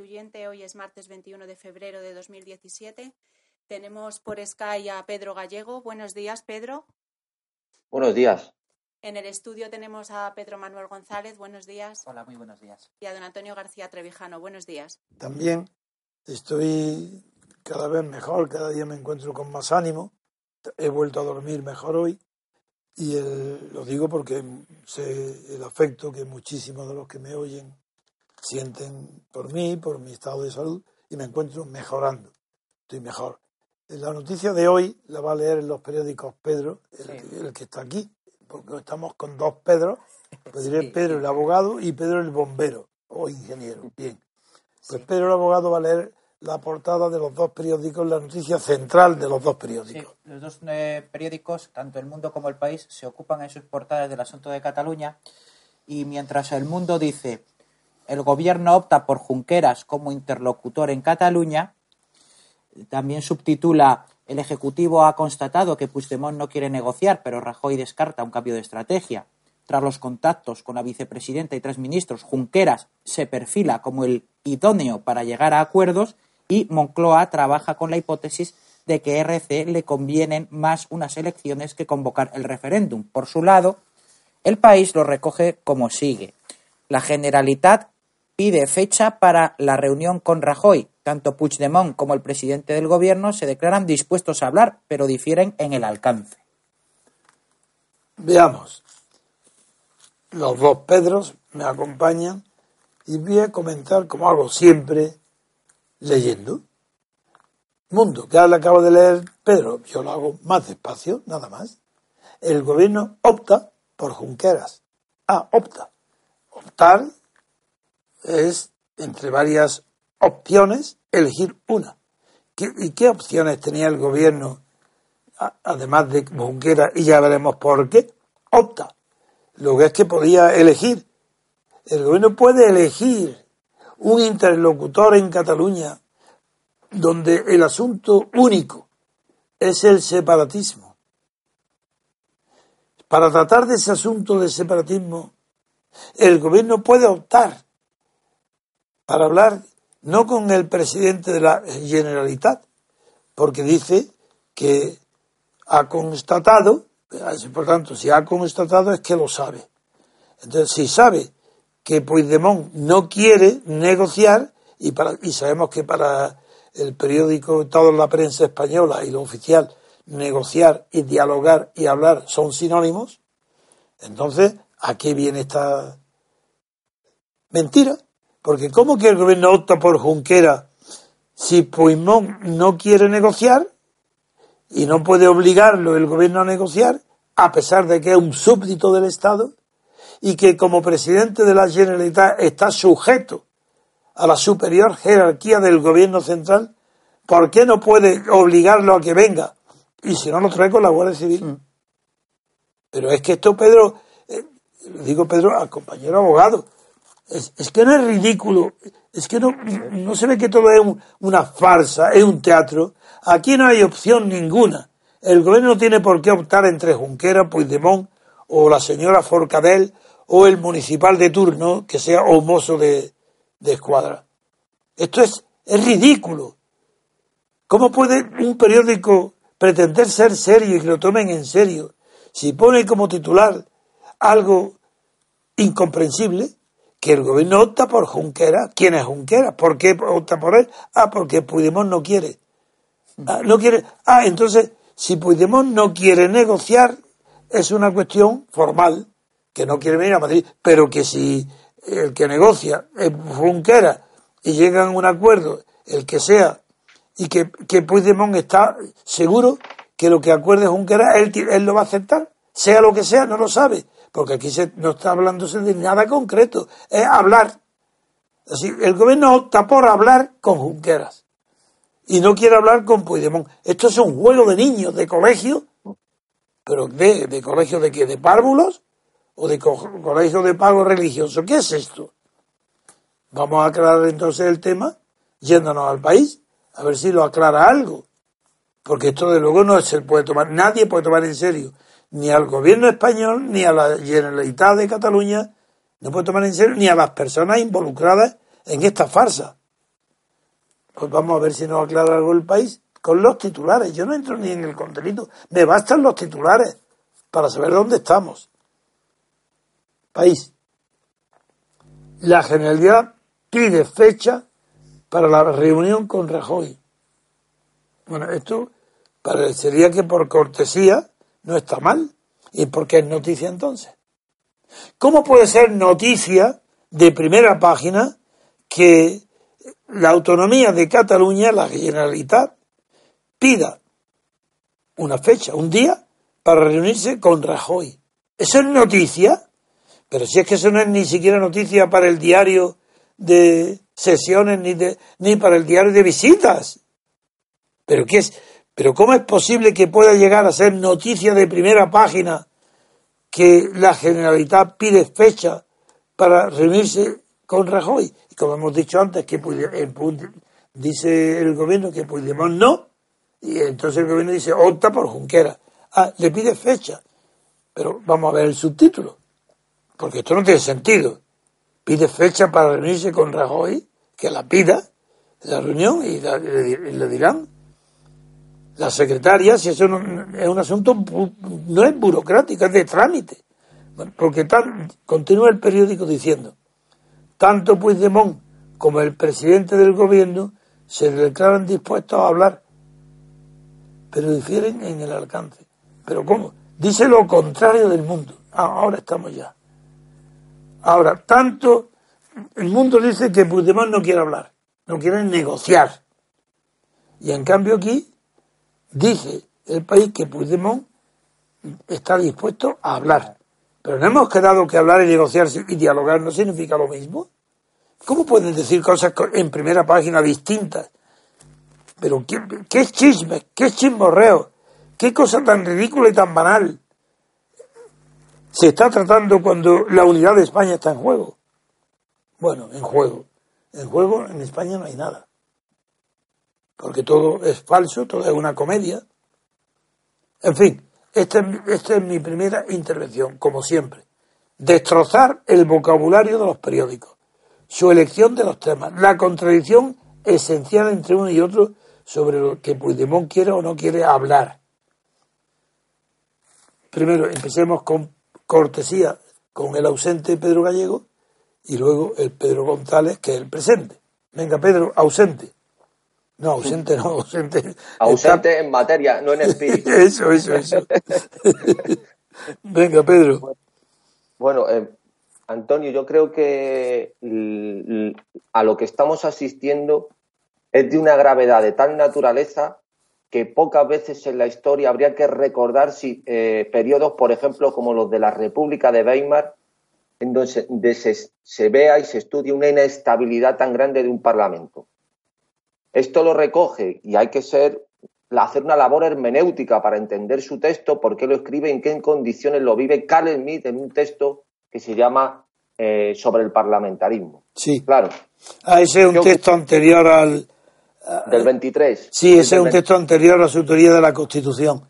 Constituyente. Hoy es martes 21 de febrero de 2017. Tenemos por Sky a Pedro Gallego. Buenos días, Pedro. Buenos días. En el estudio tenemos a Pedro Manuel González. Buenos días. Hola, muy buenos días. Y a don Antonio García Trevijano. Buenos días. También estoy cada vez mejor, cada día me encuentro con más ánimo. He vuelto a dormir mejor hoy y el, lo digo porque sé el afecto que muchísimos de los que me oyen sienten por mí, por mi estado de salud, y me encuentro mejorando. Estoy mejor. La noticia de hoy la va a leer en los periódicos Pedro, el, Sí. el que está aquí, porque estamos con dos Pedros. Pues diré Sí, Pedro el abogado y Pedro el bombero o ingeniero. Bien. Pues Sí. Pedro el abogado va a leer la portada de los dos periódicos, la noticia central de los dos Sí, periódicos. los dos eh, periódicos, tanto El Mundo como El País, se ocupan en sus portadas del asunto de Cataluña y mientras El Mundo dice el gobierno opta por Junqueras como interlocutor en Cataluña, también subtitula el Ejecutivo ha constatado que Puigdemont no quiere negociar, pero Rajoy descarta un cambio de estrategia. Tras los contactos con la vicepresidenta y tres ministros, Junqueras se perfila como el idóneo para llegar a acuerdos y Moncloa trabaja con la hipótesis de que RC le convienen más unas elecciones que convocar el referéndum. Por su lado, el país lo recoge como sigue. La Generalitat pide fecha para la reunión con Rajoy. Tanto Puigdemont como el presidente del gobierno se declaran dispuestos a hablar, pero difieren en el alcance. Veamos. Los dos Pedros me acompañan y voy a comentar, como hago siempre, leyendo. Mundo, que ahora acabo de leer Pedro, yo lo hago más despacio, nada más. El gobierno opta por Junqueras. Ah, opta. Optar es, entre varias opciones, elegir una. ¿Qué- ¿Y qué opciones tenía el gobierno además de Junquera, y ya veremos por qué, opta. Lo que es que podía elegir. El gobierno puede elegir un interlocutor en Cataluña donde el asunto único es el separatismo. Para tratar de ese asunto del separatismo, el gobierno puede optar para hablar no con el presidente de la Generalitat, porque dice que ha constatado, por tanto, si ha constatado es que lo sabe. Entonces, si sabe que Puigdemont no quiere negociar, y, para, y sabemos que para el periódico, toda la prensa española y lo oficial, negociar y dialogar y hablar son sinónimos, entonces, ¿a qué viene esta mentira? Porque ¿cómo que el gobierno opta por Junquera si Puigdemont no quiere negociar y no puede obligarlo el gobierno a negociar, a pesar de que es un súbdito del Estado, y que como presidente de la Generalitat está sujeto a la superior jerarquía del gobierno central, ¿por qué no puede obligarlo a que venga? Y si no lo trae con la Guardia Civil. Pero es que esto, Pedro, eh, digo Pedro al compañero abogado, es, que no es ridículo, es que no, no se ve que todo es una farsa, es un teatro. Aquí no hay opción ninguna. El gobierno no tiene por qué optar entre Junquera, Puigdemont o la señora Forcadell o el municipal de turno que sea o mozo de, de escuadra. Esto es, es ridículo. ¿Cómo puede un periódico pretender ser serio y que lo tomen en serio si pone como titular algo incomprensible? Que el gobierno opta por Junquera. ¿Quién es Junquera? ¿Por qué opta por él? Ah, porque Puigdemont no quiere. Ah, no quiere. Ah, entonces, si Puigdemont no quiere negociar, es una cuestión formal, que no quiere venir a Madrid, pero que si el que negocia es Junquera y llegan a un acuerdo, el que sea, y que, que Puigdemont está seguro que lo que acuerde Junquera, él, él lo va a aceptar, sea lo que sea, no lo sabe, porque aquí se, no está hablándose de nada concreto, es hablar. Así, el gobierno opta por hablar con Junqueras y no quiere hablar con Puigdemont. Esto es un juego de niños de colegio, pero de, colegio de qué, de párvulos o de colegio de pago religioso. ¿Qué es esto? Vamos a aclarar entonces el tema yéndonos al país, a ver si lo aclara algo. Porque esto de luego no se puede tomar, nadie puede tomar en serio, ni al gobierno español, ni a la Generalitat de Cataluña, no puede tomar en serio ni a las personas involucradas en esta farsa. Pues vamos a ver si nos aclara algo el país con los titulares. Yo no entro ni en el contenido, me bastan los titulares para saber dónde estamos país. La Generalidad pide fecha para la reunión con Rajoy. Bueno, esto parecería que por cortesía no está mal. ¿Y por qué es noticia entonces? ¿Cómo puede ser noticia de primera página que la autonomía de Cataluña, la Generalitat, pida una fecha, un día, para reunirse con Rajoy? ¿Eso es noticia? Pero si es que eso no es ni siquiera noticia para el diario de sesiones ni, de, ni para el diario de visitas. Pero qué es, pero cómo es posible que pueda llegar a ser noticia de primera página que la Generalitat pide fecha para reunirse con Rajoy? Y como hemos dicho antes, que dice el gobierno que Puigdemont no, y entonces el gobierno dice opta por Junquera. Ah, le pide fecha. Pero vamos a ver el subtítulo porque esto no tiene sentido. Pide fecha para reunirse con Rajoy, que la pida, la reunión, y, le dirán. La secretaria, si eso no, es un asunto, no es burocrático, es de trámite. Porque tal, continúa el periódico diciendo, tanto Puigdemont como el presidente del gobierno se declaran dispuestos a hablar, pero difieren en el alcance. ¿Pero cómo? Dice lo contrario del mundo. Ah, ahora estamos ya. Ahora, tanto el mundo dice que Puigdemont no quiere hablar, no quiere negociar. Y en cambio aquí dice el país que Puigdemont está dispuesto a hablar. Pero no hemos quedado que hablar y negociar y dialogar no significa lo mismo. ¿Cómo pueden decir cosas en primera página distintas? Pero ¿qué, qué chisme? ¿Qué chismorreo? ¿Qué cosa tan ridícula y tan banal? se está tratando cuando la unidad de España está en juego. Bueno, en juego. En juego en España no hay nada. Porque todo es falso, todo es una comedia. En fin, esta, es mi primera intervención, como siempre. Destrozar el vocabulario de los periódicos, su elección de los temas, la contradicción esencial entre uno y otro sobre lo que Puigdemont quiere o no quiere hablar. Primero, empecemos con cortesía con el ausente Pedro Gallego y luego el Pedro González, que es el presente. Venga, Pedro, ausente. No, ausente no, ausente. Ausente en materia, no en espíritu. eso, eso, eso. Venga, Pedro. Bueno, eh, Antonio, yo creo que a lo que estamos asistiendo es de una gravedad de tal naturaleza que pocas veces en la historia habría que recordar si, eh, periodos, por ejemplo, como los de la República de Weimar, en donde se, se vea y se estudie una inestabilidad tan grande de un Parlamento. Esto lo recoge y hay que ser hacer una labor hermenéutica para entender su texto, por qué lo escribe, en qué condiciones lo vive Carl Smith en un texto que se llama eh, sobre el parlamentarismo. Sí. Claro. Ah, ese es un texto anterior al. del 23. Sí, ese es un texto anterior a su teoría de la Constitución.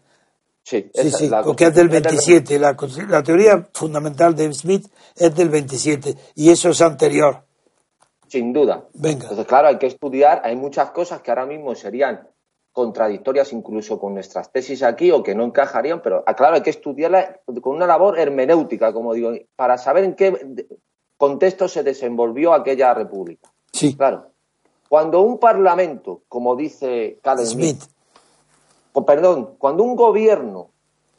Sí, sí, sí porque es del 27. La, la, teoría fundamental de Smith es del 27 y eso es anterior. Sin duda. Venga. Entonces, claro, hay que estudiar. Hay muchas cosas que ahora mismo serían contradictorias incluso con nuestras tesis aquí o que no encajarían, pero ah, claro, hay que estudiarla con una labor hermenéutica, como digo, para saber en qué contexto se desenvolvió aquella república. Sí. Claro. Cuando un parlamento, como dice Carl Smith, o, perdón, cuando un gobierno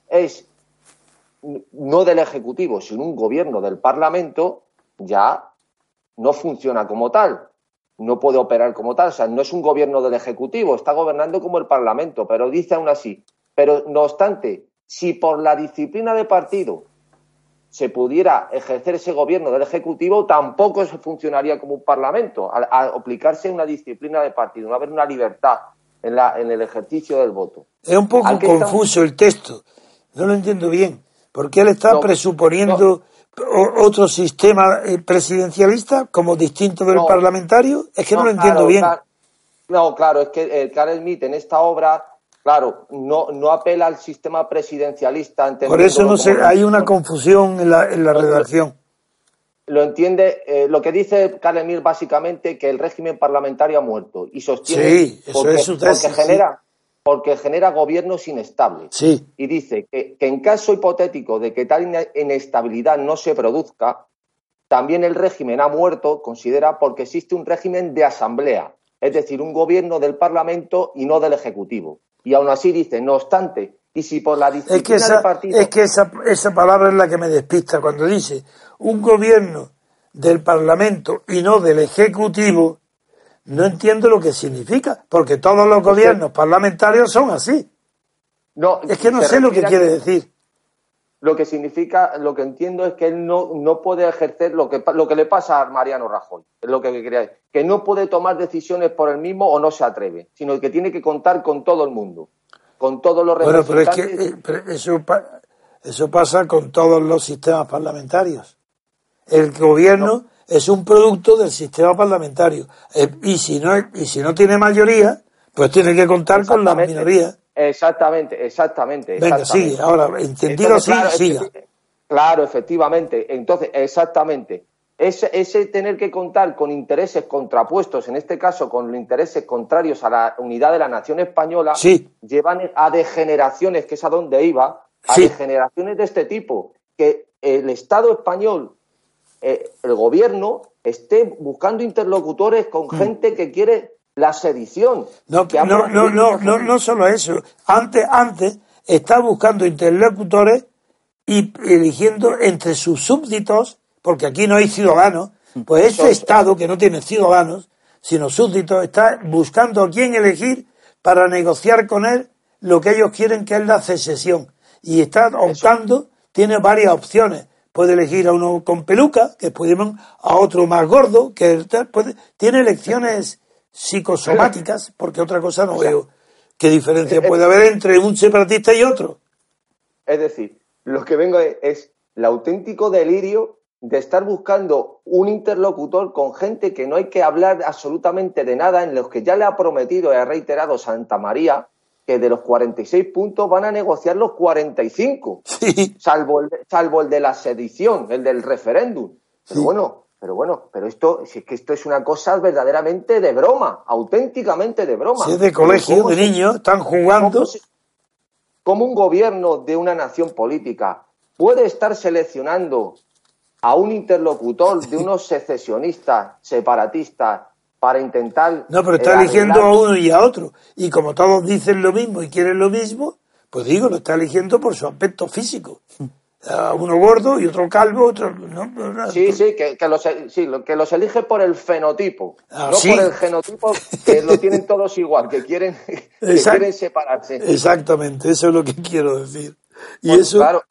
es no del Ejecutivo, sino un gobierno del Parlamento, ya no funciona como tal no puede operar como tal. O sea, no es un gobierno del Ejecutivo, está gobernando como el Parlamento, pero dice aún así. Pero no obstante, si por la disciplina de partido se pudiera ejercer ese gobierno del Ejecutivo, tampoco se funcionaría como un Parlamento, al, aplicarse una disciplina de partido, no haber una libertad en, la, en el ejercicio del voto. Es un poco confuso el texto, no lo entiendo bien, porque él está presuponiendo otro sistema eh, presidencialista como distinto del parlamentario? Es que no, lo entiendo bien. no, claro, es que el Karl Smith en esta obra, claro, no, no apela al sistema presidencialista. Por eso no sé, hay una confusión en la, en la redacción. Lo entiende, eh, lo que dice Karl Smith básicamente que el régimen parlamentario ha muerto y sostiene sí, eso es su tesis, porque genera, porque genera gobiernos inestables. Sí. Y dice que, en caso hipotético de que tal inestabilidad no se produzca, también el régimen ha muerto, considera, porque existe un régimen de asamblea, es decir, un gobierno del Parlamento y no del Ejecutivo. Y aún así dice, no obstante, y si por la disciplina es que esa, partido... Es que esa, esa palabra es la que me despista cuando dice un gobierno del Parlamento y no del Ejecutivo, no entiendo lo que significa, porque todos los gobiernos parlamentarios son así. No, es que no sé lo que quiere decir. Lo que significa, lo que entiendo es que él no, no puede ejercer lo que, lo que le pasa a Mariano Rajoy, es lo que quería decir, que no puede tomar decisiones por él mismo o no se atreve, sino que tiene que contar con todo el mundo, con todos los representantes. Bueno, pero es que eh, eso, eso pasa con todos los sistemas parlamentarios. El gobierno es un producto del sistema parlamentario. Eh, y, si no, y si no tiene mayoría, pues tiene que contar con la minoría. Exactamente, exactamente. Venga, sigue, ahora, entendido sí, siga. Claro, efectivamente. Entonces, exactamente. Ese, ese, tener que contar con intereses contrapuestos, en este caso con intereses contrarios a la unidad de la nación española, llevan a degeneraciones, que es a donde iba, a degeneraciones de este tipo, que el Estado español eh, el gobierno esté buscando interlocutores con mm. gente que quiere la sedición. No, no, no, no, no, no solo eso. Antes, antes está buscando interlocutores y eligiendo entre sus súbditos, porque aquí no hay ciudadanos, pues ese Estado que no tiene ciudadanos, sino súbditos, está buscando a quién elegir para negociar con él lo que ellos quieren que es la secesión. Y está optando, tiene varias opciones puede elegir a uno con peluca, que puede a otro más gordo, que puede, tiene elecciones psicosomáticas, porque otra cosa no veo qué diferencia puede haber entre un separatista y otro. Es decir, lo que vengo es el auténtico delirio de estar buscando un interlocutor con gente que no hay que hablar absolutamente de nada, en los que ya le ha prometido y ha reiterado Santa María que de los 46 puntos van a negociar los 45, salvo, el, salvo el de la sedición, el del referéndum. Pero bueno, pero bueno, pero esto, si es que esto es una cosa verdaderamente de broma, auténticamente de broma. Si es de colegio, de niños, están jugando. ¿Cómo un gobierno de una nación política puede estar seleccionando a un interlocutor de unos secesionistas, separatistas, para intentar... No, pero está eligiendo a uno y a otro. Y como todos dicen lo mismo y quieren lo mismo, pues digo, lo está eligiendo por su aspecto físico. A uno gordo y otro calvo, otro... sí, sí, que, los, sí, que los elige por el fenotipo, ah, no por el genotipo que lo tienen todos igual, que quieren, que quieren separarse. Exactamente, eso es lo que quiero decir. Y eso... Claro,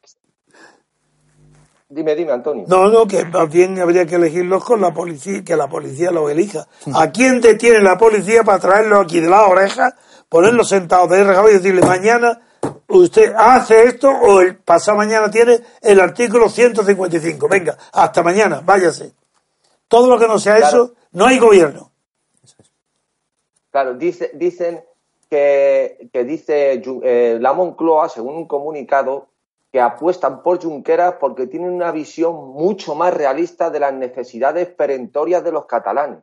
Dime, dime, Antonio. No, no, que más bien habría que elegirlos con la policía, que la policía los elija. ¿A quién detiene la policía para traerlos aquí de la oreja, ponerlos sentados de rejado y decirle mañana usted hace esto o el pasado mañana tiene el artículo 155? Venga, hasta mañana, váyase. Todo lo que no sea eso, no hay gobierno. Claro, dice, dicen que, que dice eh, la Moncloa, según un comunicado, que apuestan por Junqueras porque tienen una visión mucho más realista de las necesidades perentorias de los catalanes.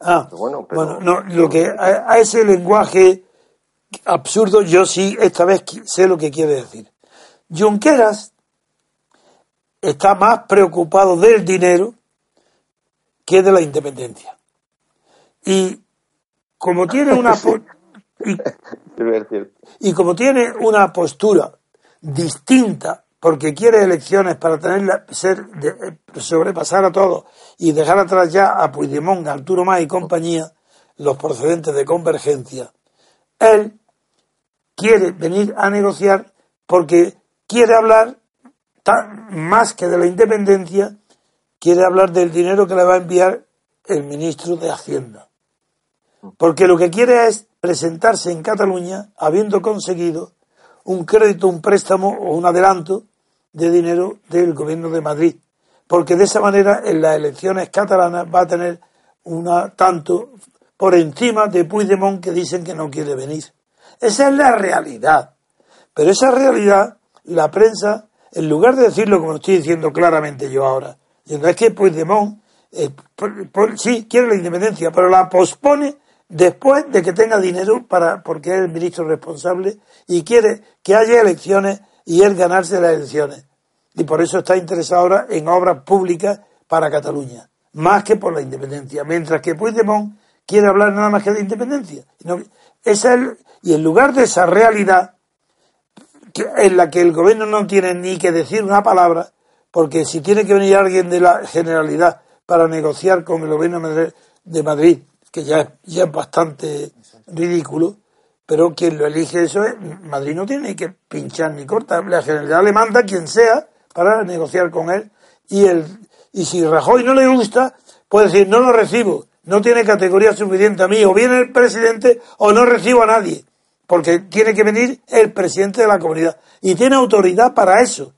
Ah, bueno, no, lo que a, ese lenguaje absurdo yo sí esta vez sé lo que quiere decir. Junqueras está más preocupado del dinero que de la independencia. Y como tiene una y como tiene una postura distinta porque quiere elecciones para tener ser de, sobrepasar a todos y dejar atrás ya a Puigdemont, Arturo Más y compañía, los procedentes de convergencia. Él quiere venir a negociar porque quiere hablar más que de la independencia, quiere hablar del dinero que le va a enviar el ministro de Hacienda. Porque lo que quiere es presentarse en Cataluña habiendo conseguido un crédito, un préstamo o un adelanto de dinero del gobierno de Madrid. Porque de esa manera en las elecciones catalanas va a tener una tanto por encima de Puigdemont que dicen que no quiere venir. Esa es la realidad. Pero esa realidad, la prensa, en lugar de decirlo como estoy diciendo claramente yo ahora, diciendo es que Puigdemont eh, sí quiere la independencia, pero la pospone después de que tenga dinero para porque es el ministro responsable y quiere que haya elecciones y él ganarse las elecciones. Y por eso está interesado ahora en obras públicas para Cataluña, más que por la independencia. Mientras que Puigdemont quiere hablar nada más que de independencia. es el, y en lugar de esa realidad en la que el gobierno no tiene ni que decir una palabra, porque si tiene que venir alguien de la generalidad para negociar con el gobierno de Madrid, que ya, ya es bastante ridículo, pero quien lo elige eso es, Madrid no tiene que pinchar ni cortar, la generalidad le manda quien sea para negociar con él y el y si Rajoy no le gusta, puede decir no lo recibo, no tiene categoría suficiente a mí, o viene el presidente o no recibo a nadie, porque tiene que venir el presidente de la comunidad y tiene autoridad para eso.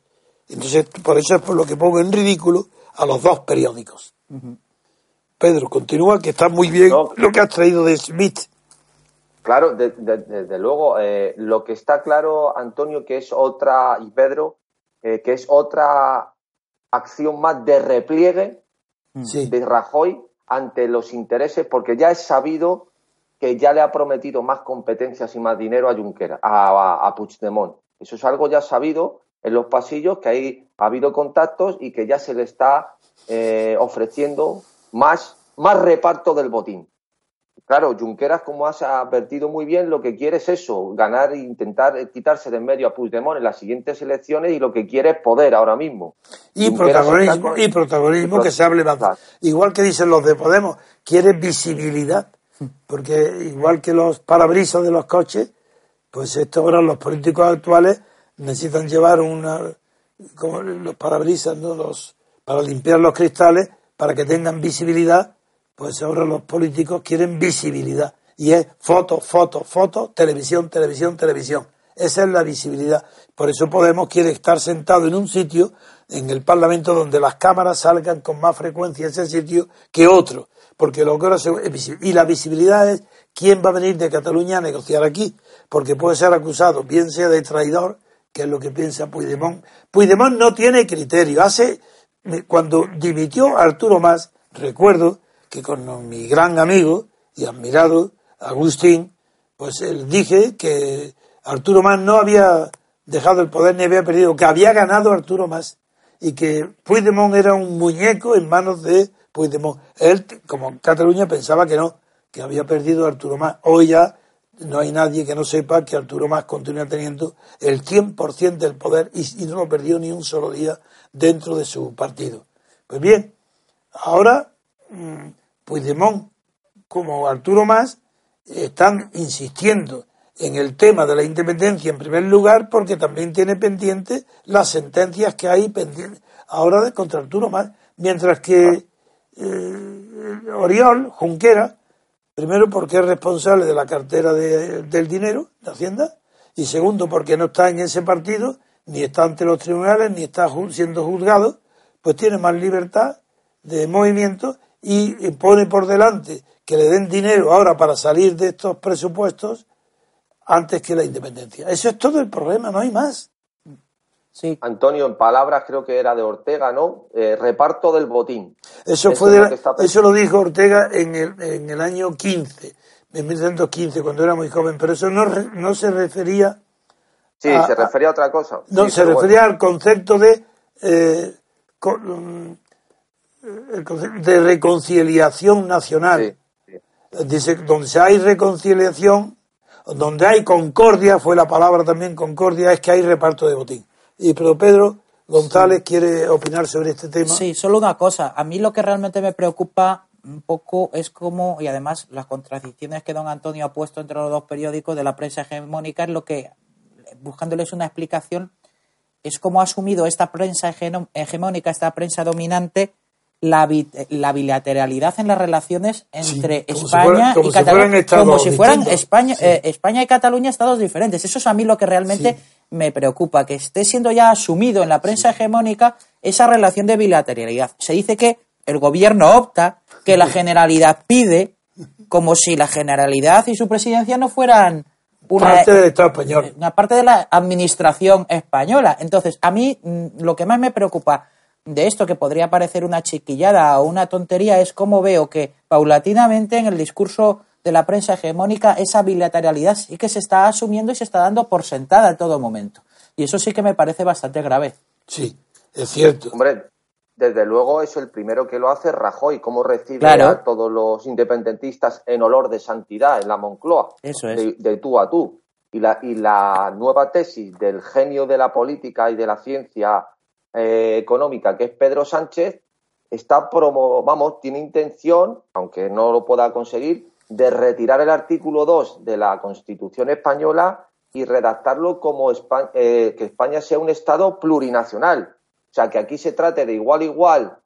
Entonces, por eso es por lo que pongo en ridículo a los dos periódicos. Pedro, continúa, que está muy bien lo que has traído de Smith. Claro, desde luego, eh, lo que está claro, Antonio, que es otra, y Pedro, eh, que es otra acción más de repliegue de Rajoy ante los intereses, porque ya es sabido que ya le ha prometido más competencias y más dinero a Junquera, a, Puigdemont. Eso es algo ya sabido en los pasillos, que ahí ha habido contactos y que ya se le está eh, ofreciendo más, más reparto del botín. Claro, Junqueras, como has advertido muy bien, lo que quiere es eso, ganar e intentar quitarse de en medio a Puigdemont en las siguientes elecciones y lo que quiere es poder ahora mismo. Y protagonismo, y protagonismo que se hable más. Igual que dicen los de Podemos, quiere visibilidad, porque igual que los parabrisas de los coches, pues esto ahora los políticos actuales necesitan llevar una, como los parabrisas, ¿no? los, para limpiar los cristales, para que tengan visibilidad pues ahora los políticos quieren visibilidad. Y es foto, foto, foto, televisión, televisión, televisión. Esa es la visibilidad. Por eso Podemos quiere estar sentado en un sitio, en el Parlamento, donde las cámaras salgan con más frecuencia ese sitio que otro. Porque lo que ahora se, Y la visibilidad es quién va a venir de Cataluña a negociar aquí. Porque puede ser acusado, bien sea de traidor, que es lo que piensa Puigdemont. Puigdemont no tiene criterio. Hace, cuando dimitió Arturo Más, recuerdo que con mi gran amigo y admirado Agustín, pues él dije que Arturo Más no había dejado el poder ni había perdido, que había ganado Arturo Más y que Puigdemont era un muñeco en manos de Puigdemont. Él, como Cataluña, pensaba que no, que había perdido Arturo Más. Hoy ya no hay nadie que no sepa que Arturo Más continúa teniendo el 100% del poder y no lo perdió ni un solo día dentro de su partido. Pues bien, ahora Mm, Puigdemont como Arturo Más están insistiendo en el tema de la independencia en primer lugar porque también tiene pendiente las sentencias que hay ahora de contra Arturo Mas. Mientras que eh, Oriol, Junquera, primero porque es responsable de la cartera del dinero de Hacienda, y segundo porque no está en ese partido, ni está ante los tribunales, ni está siendo juzgado, pues tiene más libertad de movimiento y pone por delante que le den dinero ahora para salir de estos presupuestos antes que la independencia. Eso es todo el problema, no hay más. Sí. Antonio, en palabras creo que era de Ortega, ¿no? Eh, reparto del botín. Eso, fue lo eso lo dijo Ortega en el, en el año 15, en 1915, cuando era muy joven, pero eso no, no se refería. Sí, se refería a otra cosa. No, se refería al concepto de. Eh, mm, de reconciliación nacional. Dice, donde hay reconciliación, donde hay concordia, fue la palabra también concordia, es que hay reparto de botín. Y pero Pedro González quiere opinar sobre este tema. Sí, solo una cosa. A mí lo que realmente me preocupa un poco es cómo, y además las contradicciones que don Antonio ha puesto entre los dos periódicos de la prensa hegemónica, es lo que, buscándoles una explicación, es cómo ha asumido esta prensa hegemónica, esta prensa dominante, la, la bilateralidad en las relaciones entre España y Cataluña, como si fueran España, eh, España y Cataluña estados diferentes. Eso es a mí lo que realmente me preocupa, que esté siendo ya asumido en la prensa hegemónica esa relación de bilateralidad. Se dice que el gobierno opta, que la generalidad pide, como si la generalidad y su presidencia no fueran una parte del Estado español. Una parte de la administración española. Entonces, a mí mm, lo que más me preocupa de esto, que podría parecer una chiquillada o una tontería, es cómo veo que paulatinamente en el discurso de la prensa hegemónica esa bilateralidad sí que se está asumiendo y se está dando por sentada en todo momento. Y eso sí que me parece bastante grave. Sí, es cierto. Hombre, desde luego es el primero que lo hace Rajoy, cómo recibe a todos los independentistas en olor de santidad en la Moncloa. Eso es. De, tú a tú. Y la, y la nueva tesis del genio de la política y de la ciencia eh, económica, que es Pedro Sánchez, está promo, vamos, tiene intención, aunque no lo pueda conseguir, de retirar el artículo 2 de la Constitución española y redactarlo como eh, que España sea un Estado plurinacional. O sea, que aquí se trate de igual igual,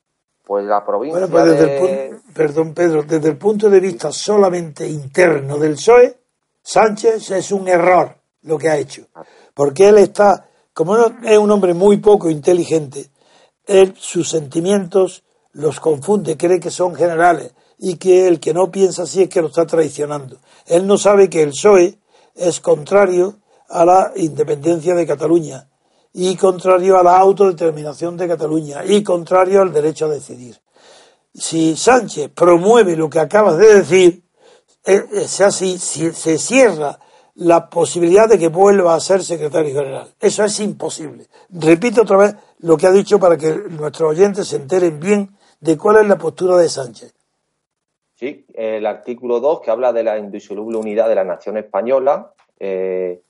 pues la provincia bueno, pues desde el Perdón, Pedro, desde el punto de vista solamente interno del PSOE, Sánchez es un error lo que ha hecho. Porque él está, como es un hombre muy poco inteligente, él sus sentimientos los confunde, cree que son generales y que el que no piensa así es que lo está traicionando. Él no sabe que el PSOE es contrario a la independencia de Cataluña y contrario a la autodeterminación de Cataluña y contrario al derecho a decidir. Si Sánchez promueve lo que acabas de decir, eh, es así, se cierra la posibilidad de que vuelva a ser secretario general. Eso es imposible. Repito otra vez lo que ha dicho para que nuestros oyentes se enteren bien de cuál es la postura de Sánchez. Sí, el artículo 2 que habla de la indisoluble unidad de la nación española, eh,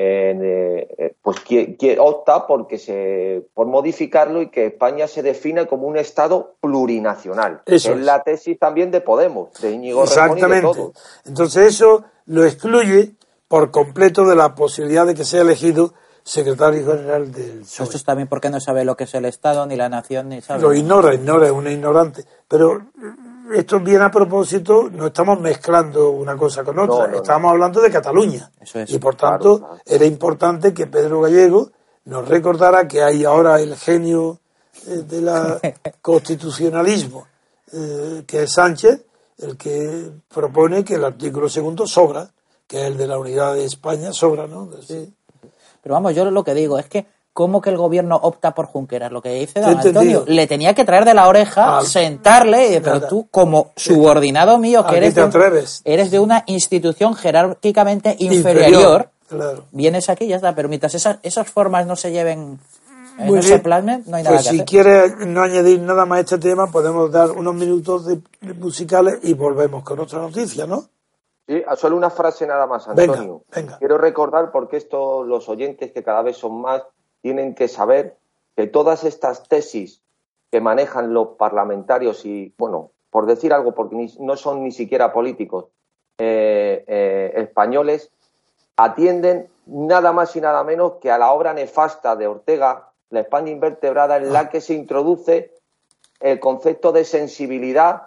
eh, pues que, opta porque se, por modificarlo y que España se define como un Estado plurinacional. Eso es, la tesis también de Podemos, de Íñigo Exactamente. Entonces eso lo excluye por completo de la posibilidad de que sea elegido secretario general del PSOE. Eso es también porque no sabe lo que es el Estado, ni la nación, ni sabe. Lo ignora, ignora, es una ignorante. Pero esto viene a propósito, no estamos mezclando una cosa con otra, estamos hablando de Cataluña. Y por tanto, era importante que Pedro Gallego nos recordara que hay ahora el genio eh, del constitucionalismo, eh, que es Sánchez, el que propone que el artículo segundo sobra, que es el de la unidad de España, sobra, ¿no? Pero vamos, yo lo que digo es que cómo que el gobierno opta por Junqueras, lo que dice don Antonio, le tenía que traer de la oreja, sentarle, pero tú como subordinado mío, que eres de, eres de, una institución jerárquicamente inferior, vienes aquí y ya está, pero mientras esas, esas formas no se lleven en ese plasmen, no hay nada pues que si quieres no añadir nada más a este tema, podemos dar unos minutos de, musicales y volvemos con otra noticia, ¿no? Sí, solo una frase nada más, Antonio. Quiero recordar, porque esto los oyentes que cada vez son más, tienen que saber que todas estas tesis que manejan los parlamentarios y, bueno, por decir algo, porque no son ni siquiera políticos eh, eh, españoles, atienden nada más y nada menos que a la obra nefasta de Ortega la España invertebrada en la que se introduce el concepto de sensibilidad,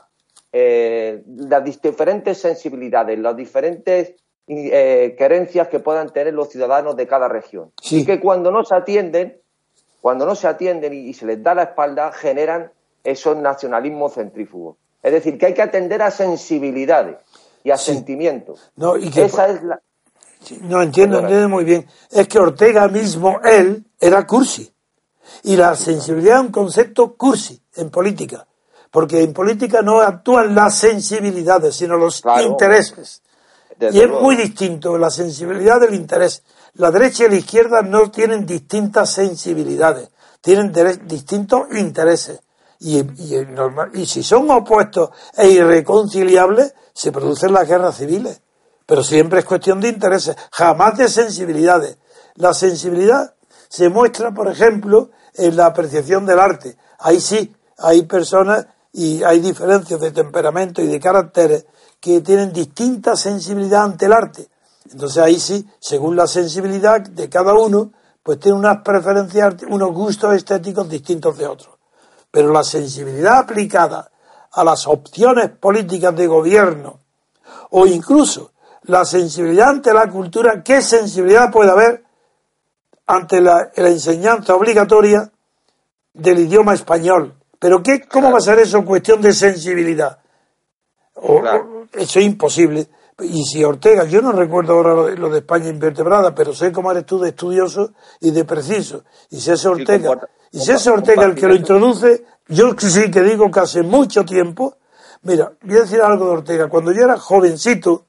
eh, las diferentes sensibilidades, las diferentes eh, querencias que puedan tener los ciudadanos de cada región. Y que cuando no se atienden, cuando no se atienden y, se les da la espalda, generan esos nacionalismos centrífugos. Es decir, que hay que atender a sensibilidades y a sentimientos. No, y que Esa es la... no entiendo, entiendo muy bien. Es que Ortega mismo, él, era cursi. Y la sensibilidad es un concepto cursi en política. Porque en política no actúan las sensibilidades, sino los intereses. Y es muy distinto la sensibilidad del interés. La derecha y la izquierda no tienen distintas sensibilidades, tienen distintos intereses. Y, y, y, si son opuestos e irreconciliables, se producen las guerras civiles. Pero siempre es cuestión de intereses, jamás de sensibilidades. La sensibilidad se muestra, por ejemplo, en la apreciación del arte. Ahí sí, hay personas y hay diferencias de temperamento y de caracteres que tienen distinta sensibilidad ante el arte. Entonces ahí sí, según la sensibilidad de cada uno, pues tiene unas preferencias, unos gustos estéticos distintos de otros. Pero la sensibilidad aplicada a las opciones políticas de gobierno o incluso la sensibilidad ante la cultura, ¿qué sensibilidad puede haber ante la, enseñanza obligatoria del idioma español. Pero qué, ¿cómo va a ser eso cuestión de sensibilidad? Eso es imposible. Y si Ortega, yo no recuerdo ahora lo de, España invertebrada, pero sé cómo eres tú de estudioso y de preciso. Y si es Ortega, y si es Ortega el que lo introduce, yo sí que digo que hace mucho tiempo, mira, voy a decir algo de Ortega, cuando yo era jovencito,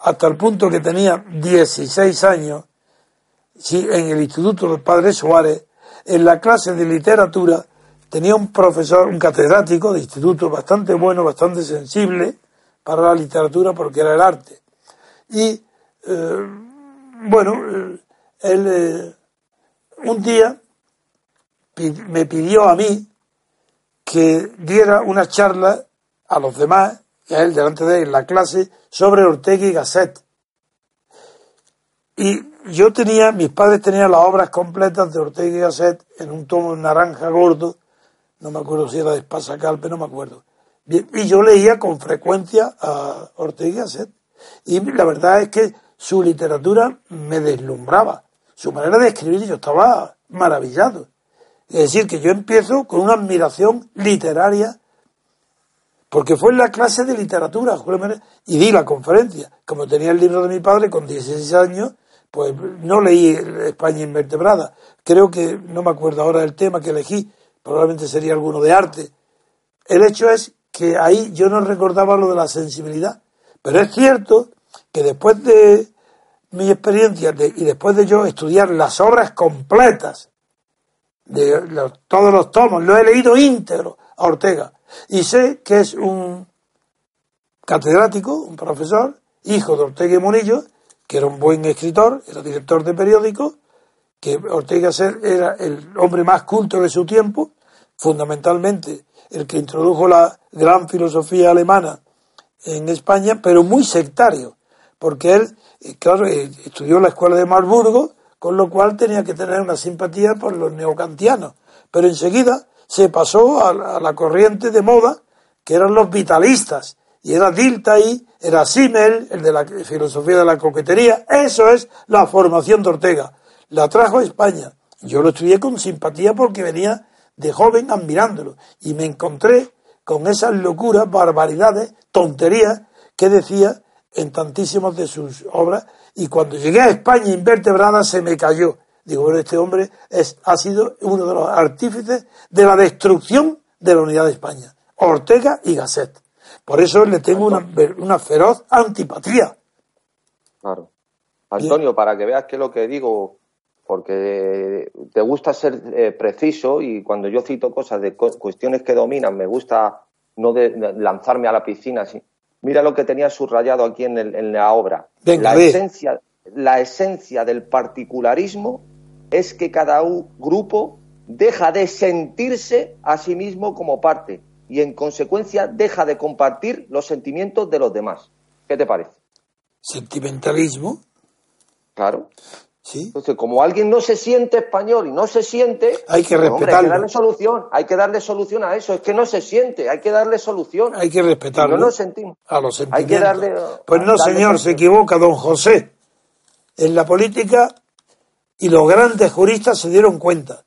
hasta el punto que tenía 16 años, sí, en el Instituto del Padre Suárez, en la clase de literatura, tenía un profesor, un catedrático de instituto bastante bueno, bastante sensible para la literatura porque era el arte. Y, eh, bueno, eh, él eh, un día me pidió a mí que diera una charla a los demás, y a él delante de él en la clase, sobre Ortega y Gasset. Y yo tenía, mis padres tenían las obras completas de Ortega y Gasset en un tomo naranja gordo, no me acuerdo si era de Espasacalpe, no me acuerdo. y yo leía con frecuencia a Ortega y Gasset. Y la verdad es que su literatura me deslumbraba. Su manera de escribir, yo estaba maravillado. Es decir, que yo empiezo con una admiración literaria, porque fue en la clase de literatura, y di la conferencia. Como tenía el libro de mi padre con 16 años, pues no leí España invertebrada. Creo que, no me acuerdo ahora del tema que elegí, probablemente sería alguno de arte. El hecho es que ahí yo no recordaba lo de la sensibilidad. Pero es cierto que después de mi experiencia y después de yo estudiar las obras completas de todos los tomos, lo he leído íntegro a Ortega y sé que es un catedrático, un profesor, hijo de Ortega y Monillo, que era un buen escritor, era director de periódico, que Ortega era el hombre más culto de su tiempo, fundamentalmente el que introdujo la gran filosofía alemana en España, pero muy sectario, porque él, eh, claro, eh, estudió en la escuela de Marburgo, con lo cual tenía que tener una simpatía por los neocantianos, pero enseguida se pasó a la corriente de moda, que eran los vitalistas, y era Dilthey, era Simmel, el de la filosofía de la coquetería. Eso es la formación de Ortega. La trajo a España. Yo lo estudié con simpatía porque venía de joven admirándolo y me encontré con esas locuras, barbaridades, tonterías que decía en tantísimas de sus obras y cuando llegué a España invertebrada se me cayó. Digo, bueno, este hombre es, ha sido uno de los artífices de la destrucción de la unidad de España. Ortega y Gasset. Por eso le tengo una, una feroz antipatía. Claro. Antonio, para que veas qué es lo que digo, porque te gusta ser eh, preciso y cuando yo cito cosas de cuestiones que dominan, me gusta no de, lanzarme a la piscina. Así. Mira lo que tenía subrayado aquí en, en la obra. la, esencia, la esencia del particularismo es que cada grupo deja de sentirse a sí mismo como parte y en consecuencia deja de compartir los sentimientos de los demás. ¿Qué te parece? ¿Sentimentalismo? Claro. Sí. Entonces, como alguien no se siente español y no se siente, Hay que pues, hombre, hay que respetarlo. darle solución, hay que darle solución a eso. Es que no se siente, hay que darle solución. Hay que respetarlo. No nos sentimos. a los Hay sentimientos. que darle. Pues no, darle señor, se equivoca don José. En la política y los grandes juristas se dieron cuenta,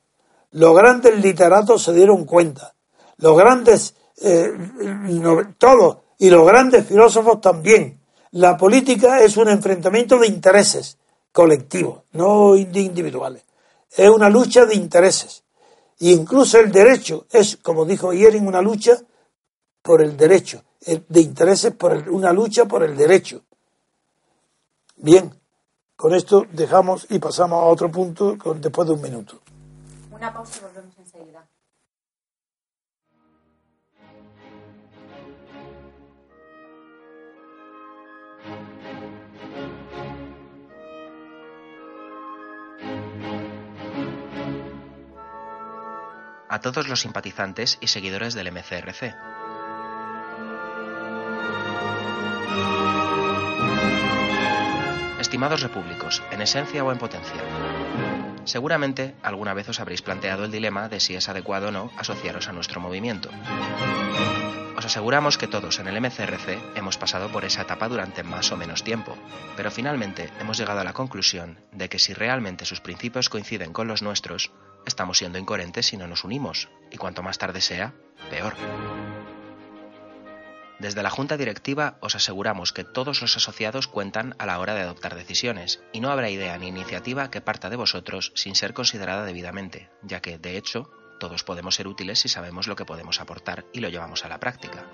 los grandes literatos se dieron cuenta, los grandes, eh, no- todos, y los grandes filósofos también. La política es un enfrentamiento de intereses colectivos, no indi- individuales. Es una lucha de intereses. E incluso el derecho es, como dijo Yering, una lucha por el derecho, el- de intereses por una lucha por el derecho. Bien, con esto dejamos y pasamos a otro punto después de un minuto. Una pausa y volvemos enseguida. A todos los simpatizantes y seguidores del MCRC. Estimados repúblicos, en esencia o en potencia. Seguramente alguna vez os habréis planteado el dilema de si es adecuado o no asociaros a nuestro movimiento. Os aseguramos que todos en el MCRC hemos pasado por esa etapa durante más o menos tiempo, pero finalmente hemos llegado a la conclusión de que si realmente sus principios coinciden con los nuestros, estamos siendo incoherentes si no nos unimos, y cuanto más tarde sea, peor. Desde la Junta Directiva os aseguramos que todos los asociados cuentan a la hora de adoptar decisiones, y no habrá idea ni iniciativa que parta de vosotros sin ser considerada debidamente, ya que, de hecho, todos podemos ser útiles si sabemos lo que podemos aportar y lo llevamos a la práctica,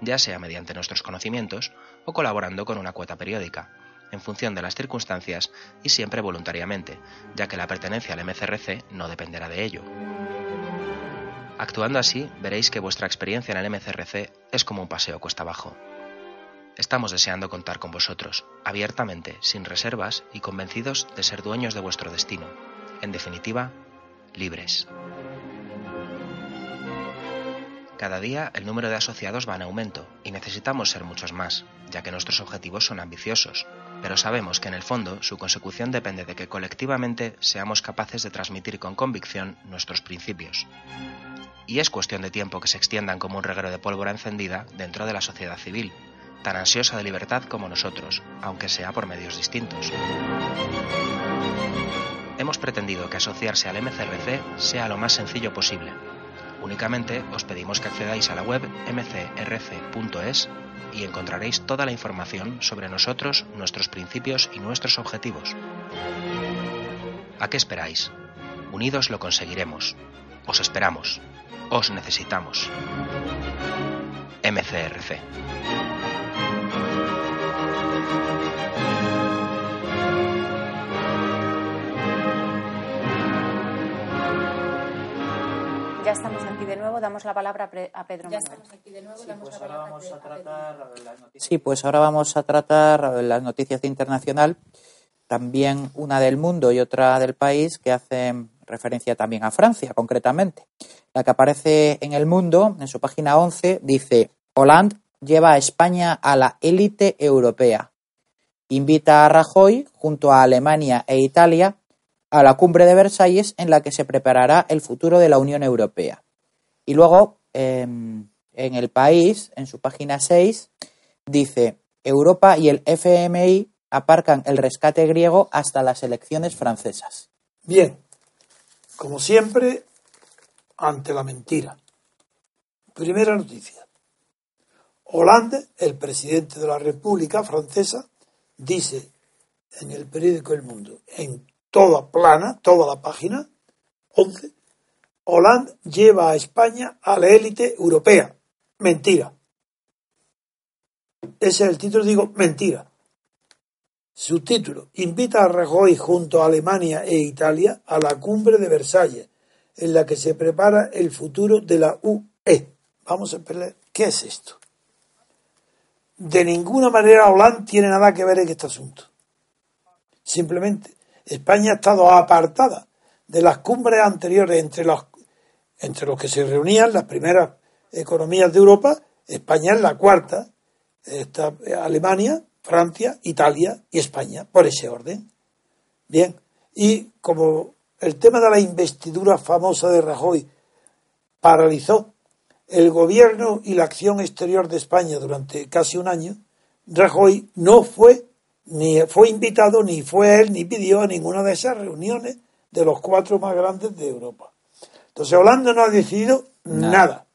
ya sea mediante nuestros conocimientos o colaborando con una cuota periódica, en función de las circunstancias y siempre voluntariamente, ya que la pertenencia al MCRC no dependerá de ello. Actuando así, veréis que vuestra experiencia en el MCRC es como un paseo cuesta abajo. Estamos deseando contar con vosotros, abiertamente, sin reservas y convencidos de ser dueños de vuestro destino. En definitiva, libres. Cada día el número de asociados va en aumento y necesitamos ser muchos más, ya que nuestros objetivos son ambiciosos, pero sabemos que en el fondo su consecución depende de que colectivamente seamos capaces de transmitir con convicción nuestros principios. Y es cuestión de tiempo que se extiendan como un reguero de pólvora encendida dentro de la sociedad civil, tan ansiosa de libertad como nosotros, aunque sea por medios distintos. Hemos pretendido que asociarse al MCRC sea lo más sencillo posible. Únicamente os pedimos que accedáis a la web mcrc.es y encontraréis toda la información sobre nosotros, nuestros principios y nuestros objetivos. ¿A qué esperáis? Unidos lo conseguiremos. Os esperamos. Os necesitamos. MCRC. Estamos aquí de nuevo, damos la palabra a Pre- a Pedro Ya estamos aquí de nuevo, Sí, damos pues la ahora palabra vamos a tratar las noticias. Sí, pues ahora vamos a tratar las noticias de internacional, también una del mundo y otra del país que hacen referencia también a Francia, concretamente. La que aparece en el mundo, en su página 11, dice, Hollande lleva a España a la élite europea. Invita a Rajoy, junto a Alemania e Italia, a la cumbre de Versalles en la que se preparará el futuro de la Unión Europea. Y luego, eh, en el país, en su página 6, dice, Europa y el FMI aparcan el rescate griego hasta las elecciones francesas. Bien, como siempre, ante la mentira. Primera noticia. Hollande, el presidente de la República Francesa, dice en el periódico El Mundo, en toda plana, toda la página, 11, Hollande lleva a España a la élite europea. Mentira. Ese es el título, digo, mentira. Subtítulo. Invita a Rajoy junto a Alemania e Italia a la cumbre de Versalles, en la que se prepara el futuro de la UE. Vamos a ver qué es esto. De ninguna manera Hollande tiene nada que ver en este asunto. Simplemente, España ha estado apartada de las cumbres anteriores entre los, entre los que se reunían las primeras economías de Europa. España es la cuarta, está Alemania, Francia, Italia y España, por ese orden. Bien, Y como el tema de la investidura famosa de Rajoy paralizó el gobierno y la acción exterior de España durante casi un año, Rajoy no fue ni fue invitado, ni fue él, ni pidió a ninguna de esas reuniones de los cuatro más grandes de Europa. Entonces Holanda no ha decidido nada.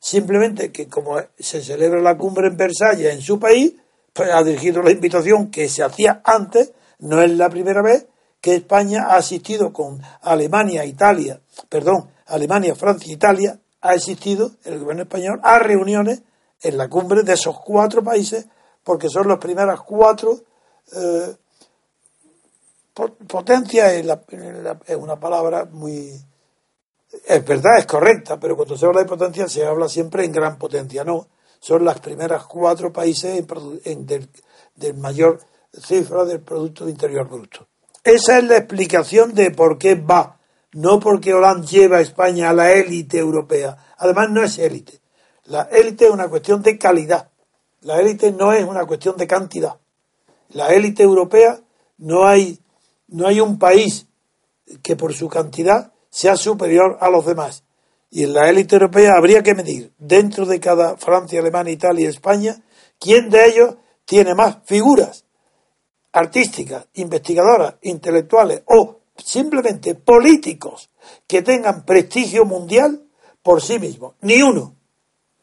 Simplemente que como se celebra la cumbre en Versalles en su país, pues ha dirigido la invitación que se hacía antes, no es la primera vez que España ha asistido con Alemania, Italia, perdón, Alemania, Francia, Italia, ha asistido el gobierno español a reuniones en la cumbre de esos cuatro países, porque son las primeras cuatro eh, potencia es, una palabra muy es verdad, es correcta, pero cuando se habla de potencia se habla siempre en gran potencia, no. Son las primeras cuatro países en, del, mayor cifra del Producto Interior Bruto. Esa es la explicación de por qué va, no porque Hollande lleva a España a la élite europea. Además, no es élite. La élite es una cuestión de calidad. La élite no es una cuestión de cantidad. La élite europea no hay, no hay un país que por su cantidad sea superior a los demás. Y en la élite europea habría que medir, dentro de cada Francia, Alemania, Italia y España, quién de ellos tiene más figuras artísticas, investigadoras, intelectuales o simplemente políticos que tengan prestigio mundial por sí mismos. Ni uno.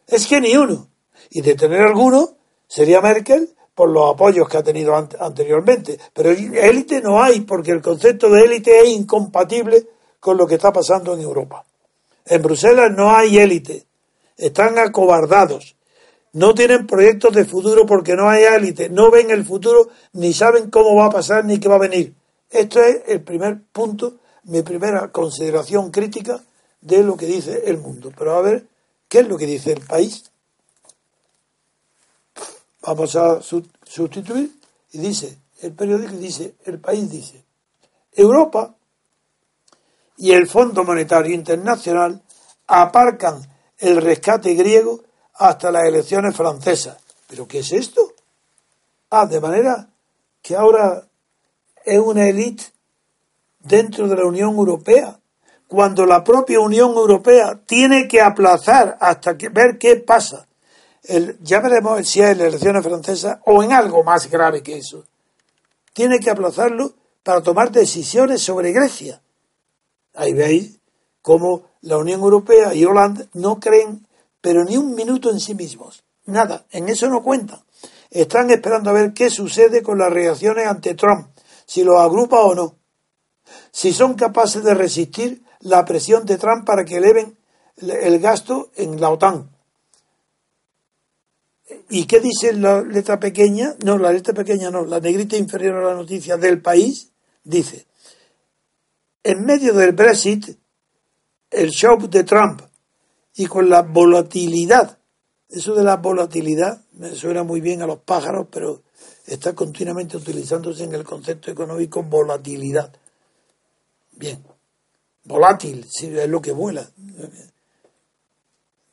Es que ni uno. Y de tener alguno sería Merkel por los apoyos que ha tenido anteriormente. Pero élite no hay porque el concepto de élite es incompatible con lo que está pasando en Europa. En Bruselas no hay élite, están acobardados, no tienen proyectos de futuro porque no hay élite, no ven el futuro ni saben cómo va a pasar ni qué va a venir. Esto es el primer punto, mi primera consideración crítica de lo que dice el mundo. Pero a ver, ¿qué es lo que dice el país? Vamos a sustituir y dice, el periódico dice, el país dice, Europa y el Fondo Monetario Internacional aparcan el rescate griego hasta las elecciones francesas. ¿Pero qué es esto? Ah, de manera que ahora es una élite dentro de la Unión Europea, cuando la propia Unión Europea tiene que aplazar hasta ver qué pasa. El, ya veremos si es en las elecciones francesas o en algo más grave que eso. Tiene que aplazarlo para tomar decisiones sobre Grecia. Ahí veis cómo la Unión Europea y Holanda no creen, pero ni un minuto en sí mismos. Nada, en eso no cuentan. Están esperando a ver qué sucede con las reacciones ante Trump, si los agrupa o no. Si son capaces de resistir la presión de Trump para que eleven el gasto en la OTAN. ¿Y qué dice la letra pequeña? No, la letra pequeña no, la negrita inferior a la noticia del país dice, en medio del Brexit, el show de Trump y con la volatilidad, eso de la volatilidad me suena muy bien a los pájaros, pero está continuamente utilizándose en el concepto económico volatilidad. Bien, volátil, si es lo que vuela.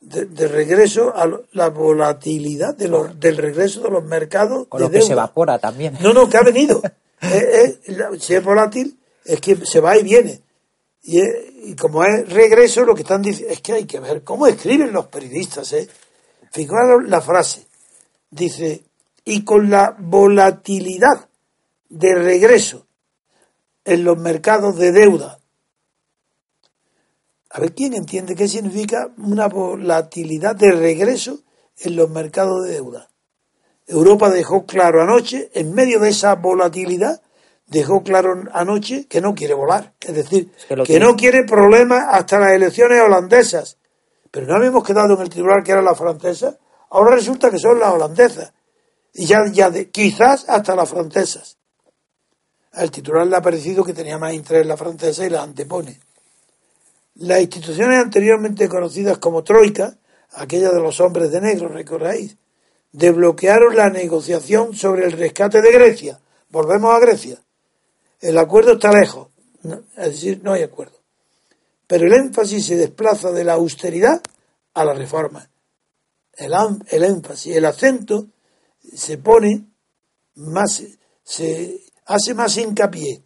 De, regreso a la volatilidad de los, del regreso de los mercados. Con lo que se evapora también. No, no, que ha venido. si es volátil, es que se va y viene. Y, como es regreso, lo que están diciendo es que hay que ver cómo escriben los periodistas. ¿eh? Fijaros la frase. Dice, y con la volatilidad de regreso en los mercados de deuda. A ver, ¿quién entiende qué significa una volatilidad de regreso en los mercados de deuda? Europa dejó claro anoche, en medio de esa volatilidad, dejó claro anoche que no quiere volar. Es decir, que, no quiere problemas hasta las elecciones holandesas. Pero no habíamos quedado en el tribunal que era la francesa. Ahora resulta que son las holandesas. Y ya, ya de, quizás hasta las francesas. Al titular le ha parecido que tenía más interés la francesa y la antepone. Las instituciones anteriormente conocidas como Troika, aquellas de los hombres de negro, recordáis, desbloquearon la negociación sobre el rescate de Grecia. Volvemos a Grecia. El acuerdo está lejos, es decir, no hay acuerdo. Pero el énfasis se desplaza de la austeridad a la reforma. El, el énfasis, el acento se pone más, se hace más hincapié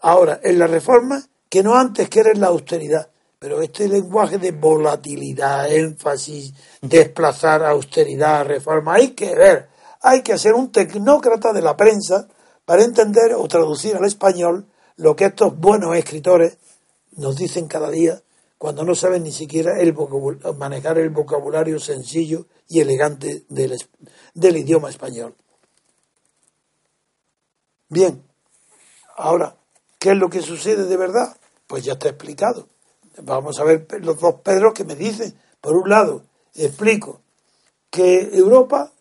ahora en la reforma que no antes que la austeridad. Pero este lenguaje de volatilidad, énfasis, desplazar austeridad, reforma, hay que ver, hay que ser un tecnócrata de la prensa para entender o traducir al español lo que estos buenos escritores nos dicen cada día cuando no saben ni siquiera el manejar el vocabulario sencillo y elegante del, del idioma español. Bien, ahora, ¿qué es lo que sucede de verdad? Pues ya está explicado. Vamos a ver los dos Pedros que me dicen. Por un lado, explico que Europa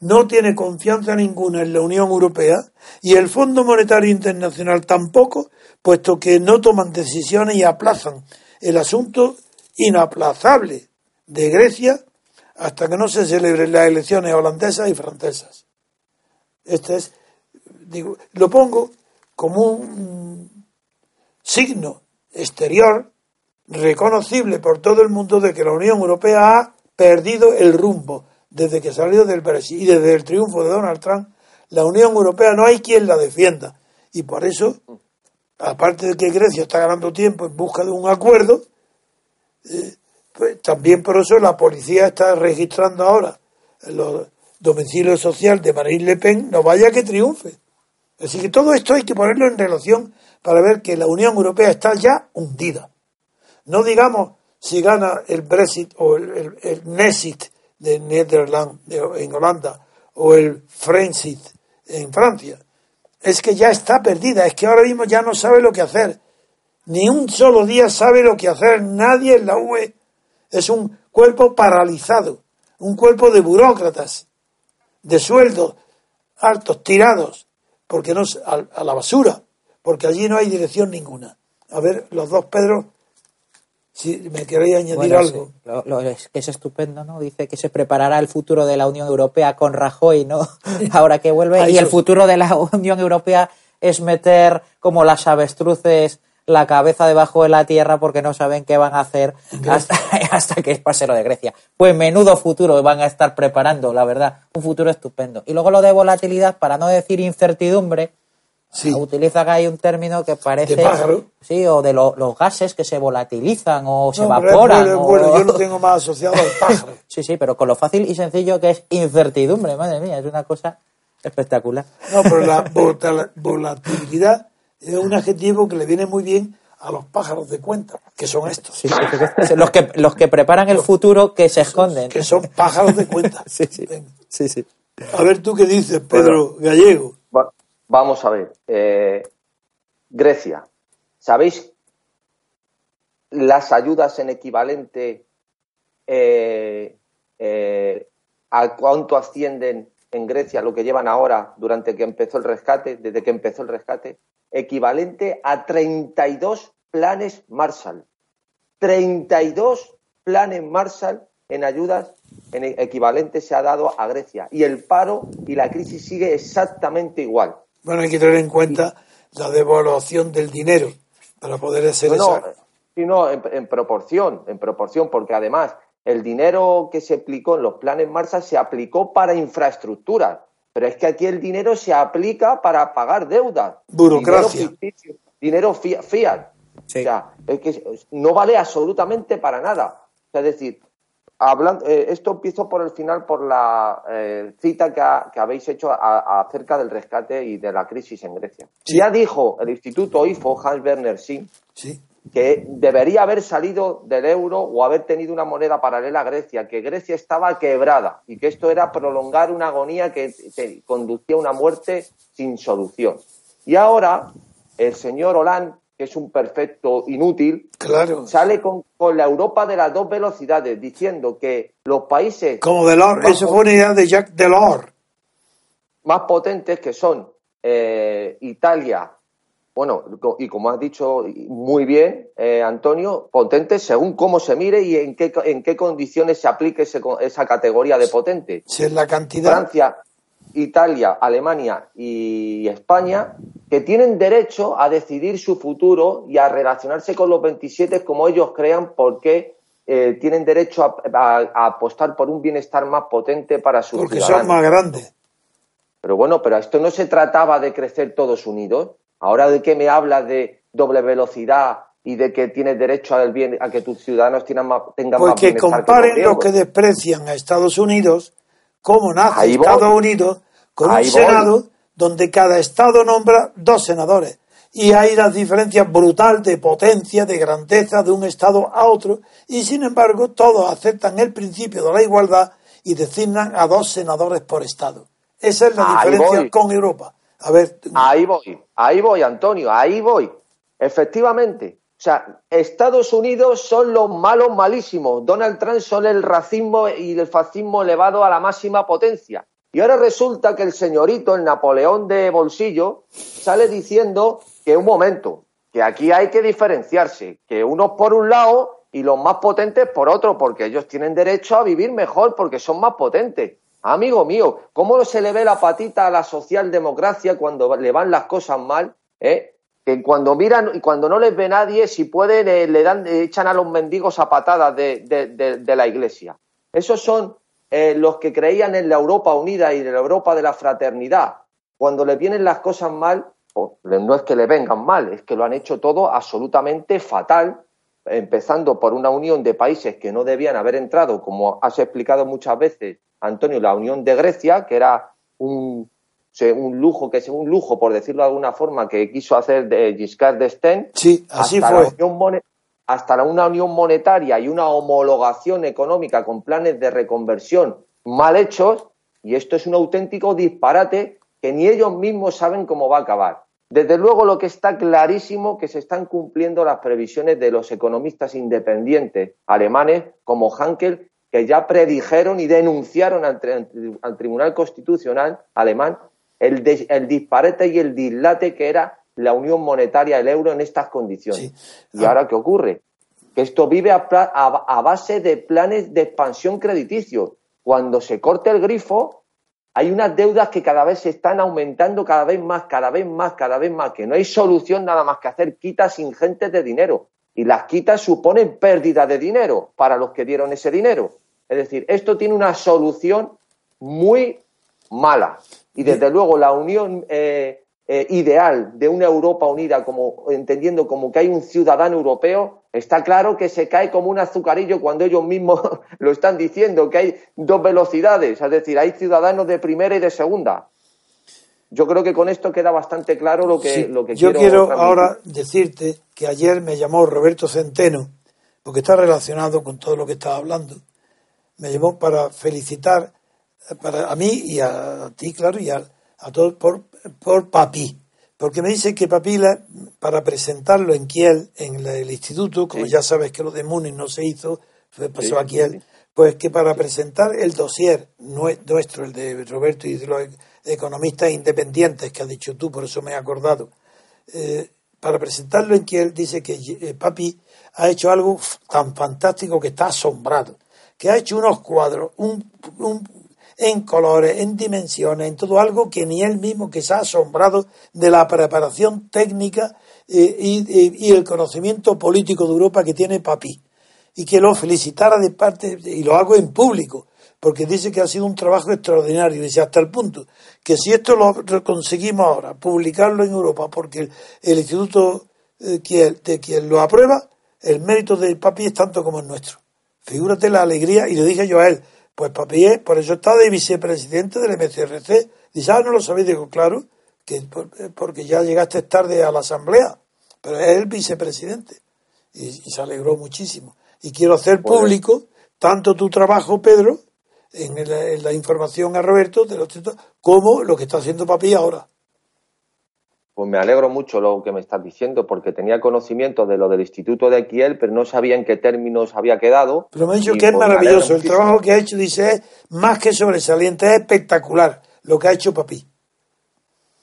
no tiene confianza ninguna en la Unión Europea y el Fondo Monetario Internacional tampoco, puesto que no toman decisiones y aplazan el asunto inaplazable de Grecia hasta que no se celebren las elecciones holandesas y francesas. Este es, digo, lo pongo como un signo exterior reconocible por todo el mundo de que la Unión Europea ha perdido el rumbo desde que salió del Brexit y desde el triunfo de Donald Trump. La Unión Europea no hay quien la defienda y por eso, aparte de que Grecia está ganando tiempo en busca de un acuerdo, eh, pues también por eso la policía está registrando ahora los domicilios sociales de Marine Le Pen, no vaya que triunfe. Así que todo esto hay que ponerlo en relación para ver que la Unión Europea está ya hundida. No digamos si gana el Brexit o el, el, Nexit de Netherlands en Holanda o el Frexit en Francia. Es que ya está perdida, es que ahora mismo ya no sabe lo que hacer. Ni un solo día sabe lo que hacer nadie en la UE. Es un cuerpo paralizado, un cuerpo de burócratas, de sueldos altos, tirados, porque no a la basura, porque allí no hay dirección ninguna. A ver, los dos Pedro si me queréis añadir algo. Lo, es, que es estupendo, ¿no? Dice que se preparará el futuro de la Unión Europea con Rajoy, ¿no? Ahora que vuelve. y el futuro de la Unión Europea es meter como las avestruces la cabeza debajo de la tierra porque no saben qué van a hacer hasta, hasta, que pase lo de Grecia. Pues menudo futuro van a estar preparando, la verdad. Un futuro estupendo. Y luego lo de volatilidad, para no decir incertidumbre, Sí. Utiliza hay un término que parece. Sí, o de los gases que se volatilizan o se evaporan. Bueno, yo lo tengo más asociado al pájaro. sí, sí, pero con lo fácil y sencillo que es incertidumbre, madre mía, es una cosa espectacular. No, pero la volatilidad es un adjetivo que le viene muy bien a los pájaros de cuenta, que son estos. Sí, los, que, los que preparan el futuro que se esconden. Que son pájaros de cuenta. sí, sí. sí, sí. A ver tú qué dices, Pedro Gallego. Vamos a ver. Eh, Grecia. ¿Sabéis las ayudas en equivalente eh, eh, a cuánto ascienden en Grecia lo que llevan ahora durante que empezó el rescate, desde que empezó el rescate? Equivalente a 32 planes Marshall. 32 planes Marshall en ayudas en equivalente se ha dado a Grecia. Y el paro y la crisis sigue exactamente igual. Bueno, hay que tener en cuenta la devaluación del dinero para poder hacer eso. No, en, proporción, en proporción, porque además el dinero que se aplicó en los planes Marshall se aplicó para infraestructuras, pero es que aquí el dinero se aplica para pagar deudas. Burocracia. Dinero, fiat. O sea, es que no vale absolutamente para nada. es decir, hablando, eh, esto empiezo por el final, por la eh, cita que, habéis hecho acerca del rescate y de la crisis en Grecia. Ya dijo el Instituto IFO, Hans Werner Sinn, que debería haber salido del euro o haber tenido una moneda paralela a Grecia, que Grecia estaba quebrada y que esto era prolongar una agonía que conducía a una muerte sin solución. Y ahora el señor Hollande que es un perfecto inútil, claro. sale con, con, la Europa de las dos velocidades, diciendo que los países... Como Delors, eso fue una idea de Jacques Delors. Más potentes que son eh, Italia, bueno, y como has dicho muy bien, eh, Antonio, potentes según cómo se mire y en qué, en qué condiciones se aplique esa categoría de potente. Si es la cantidad. Francia, Italia, Alemania y España, que tienen derecho a decidir su futuro y a relacionarse con los 27 como ellos crean, porque eh, tienen derecho a, apostar por un bienestar más potente para sus Porque son más grandes. Pero bueno, pero esto no se trataba de crecer todos unidos. Ahora de qué me hablas de doble velocidad y de que tienes derecho al bien, a que tus ciudadanos tengan más, tengan pues más que bienestar comparen que los que desprecian a Estados Unidos, cómo nace Ahí voy. Estados Unidos, con Ahí un voy. Senado donde cada Estado nombra dos senadores. Y hay las diferencias brutal de potencia, de grandeza de un Estado a otro. Y sin embargo, todos aceptan el principio de la igualdad y designan a dos senadores por Estado. Esa es la Ahí diferencia voy. con Europa. A ver, Ahí voy, ahí voy, Antonio, ahí voy. Efectivamente. O sea, Estados Unidos son los malos malísimos. Donald Trump son el racismo y el fascismo elevado a la máxima potencia. Y ahora resulta que el señorito, el Napoleón de bolsillo, sale diciendo que un momento, que aquí hay que diferenciarse, que unos por un lado y los más potentes por otro, porque ellos tienen derecho a vivir mejor porque son más potentes. Amigo mío, ¿cómo se le ve la patita a la socialdemocracia cuando le van las cosas mal? ¿Eh? Que cuando miran y cuando no les ve nadie, si pueden, le dan, echan a los mendigos a patadas de, de- la iglesia. Esos son eh, los que creían en la Europa unida y en la Europa de la fraternidad. Cuando le vienen las cosas mal, no es que le vengan mal, es que lo han hecho todo absolutamente fatal, empezando por una unión de países que no debían haber entrado, como has explicado muchas veces, Antonio, la unión de Grecia, que era un, un lujo, que es un lujo, por decirlo de alguna forma, que quiso hacer de Giscard d'Estaing, sí, así hasta fue. la unión mone- hasta una unión monetaria y una homologación económica con planes de reconversión mal hechos, y esto es un auténtico disparate que ni ellos mismos saben cómo va a acabar. Desde luego, lo que está clarísimo que se están cumpliendo las previsiones de los economistas independientes alemanes como Hankel, que ya predijeron y denunciaron al Tribunal Constitucional alemán el, el disparate y el dislate que era la unión monetaria, el euro en estas condiciones. Sí. ¿Y ahora qué ocurre? Que esto vive a- a base de planes de expansión crediticio. Cuando se corte el grifo, hay unas deudas que cada vez se están aumentando cada vez más, cada vez más, cada vez más, que no hay solución nada más que hacer quitas ingentes de dinero. Y las quitas suponen pérdida de dinero para los que dieron ese dinero. Es decir, esto tiene una solución muy mala. Y desde luego la unión eh, eh, ideal de una Europa unida, como entendiendo como que hay un ciudadano europeo, está claro que se cae como un azucarillo cuando ellos mismos lo están diciendo, que hay dos velocidades, es decir, hay ciudadanos de primera y de segunda. Yo creo que con esto queda bastante claro lo que, Sí, lo que yo quiero quiero transmitir. ahora decirte que ayer me llamó Roberto Centeno, porque está relacionado con todo lo que estaba hablando. Me llamó para felicitar para a mí y a, ti, claro, y a, a todos por, por Papi. Porque me dice que Papi, la- para presentarlo en Kiel, en la- el instituto, como Sí. ya sabes que lo de Múnich no se hizo, fue, pasó Sí, a Kiel, sí. pues que para presentar el dossier nue- nuestro, el de Roberto y de los economistas independientes que has dicho tú, por eso me he acordado, eh, para presentarlo en Kiel dice que eh, Papi ha hecho algo tan fantástico que está asombrado, que ha hecho unos cuadros un, un- en colores, en dimensiones, en todo algo que ni él mismo que se ha asombrado de la preparación técnica eh, y, el conocimiento político de Europa que tiene Papi y que lo felicitara de parte, y lo hago en público, porque dice que ha sido un trabajo extraordinario, dice hasta el punto que si esto lo conseguimos ahora, publicarlo en Europa, porque el, Instituto eh, de quien lo aprueba, el mérito de Papi es tanto como el nuestro. Figúrate la alegría, y le dije yo a él, pues Papi es, por eso está de vicepresidente del MCRC. Dice, ah, no lo sabéis, digo, claro, que por- porque ya llegaste tarde a la asamblea, pero es el vicepresidente y, y se alegró muchísimo. Y quiero hacer bien. público tanto tu trabajo, Pedro, en, la información a Roberto, de los como lo que está haciendo Papi ahora. Pues me alegro mucho lo que me estás diciendo, porque tenía conocimiento de lo del Instituto de Kiel, pero no sabía en qué términos había quedado. Pero me ha dicho que es pues, maravilloso. El muchísimo. trabajo que ha hecho, dice, es más que sobresaliente, es espectacular lo que ha hecho Papi.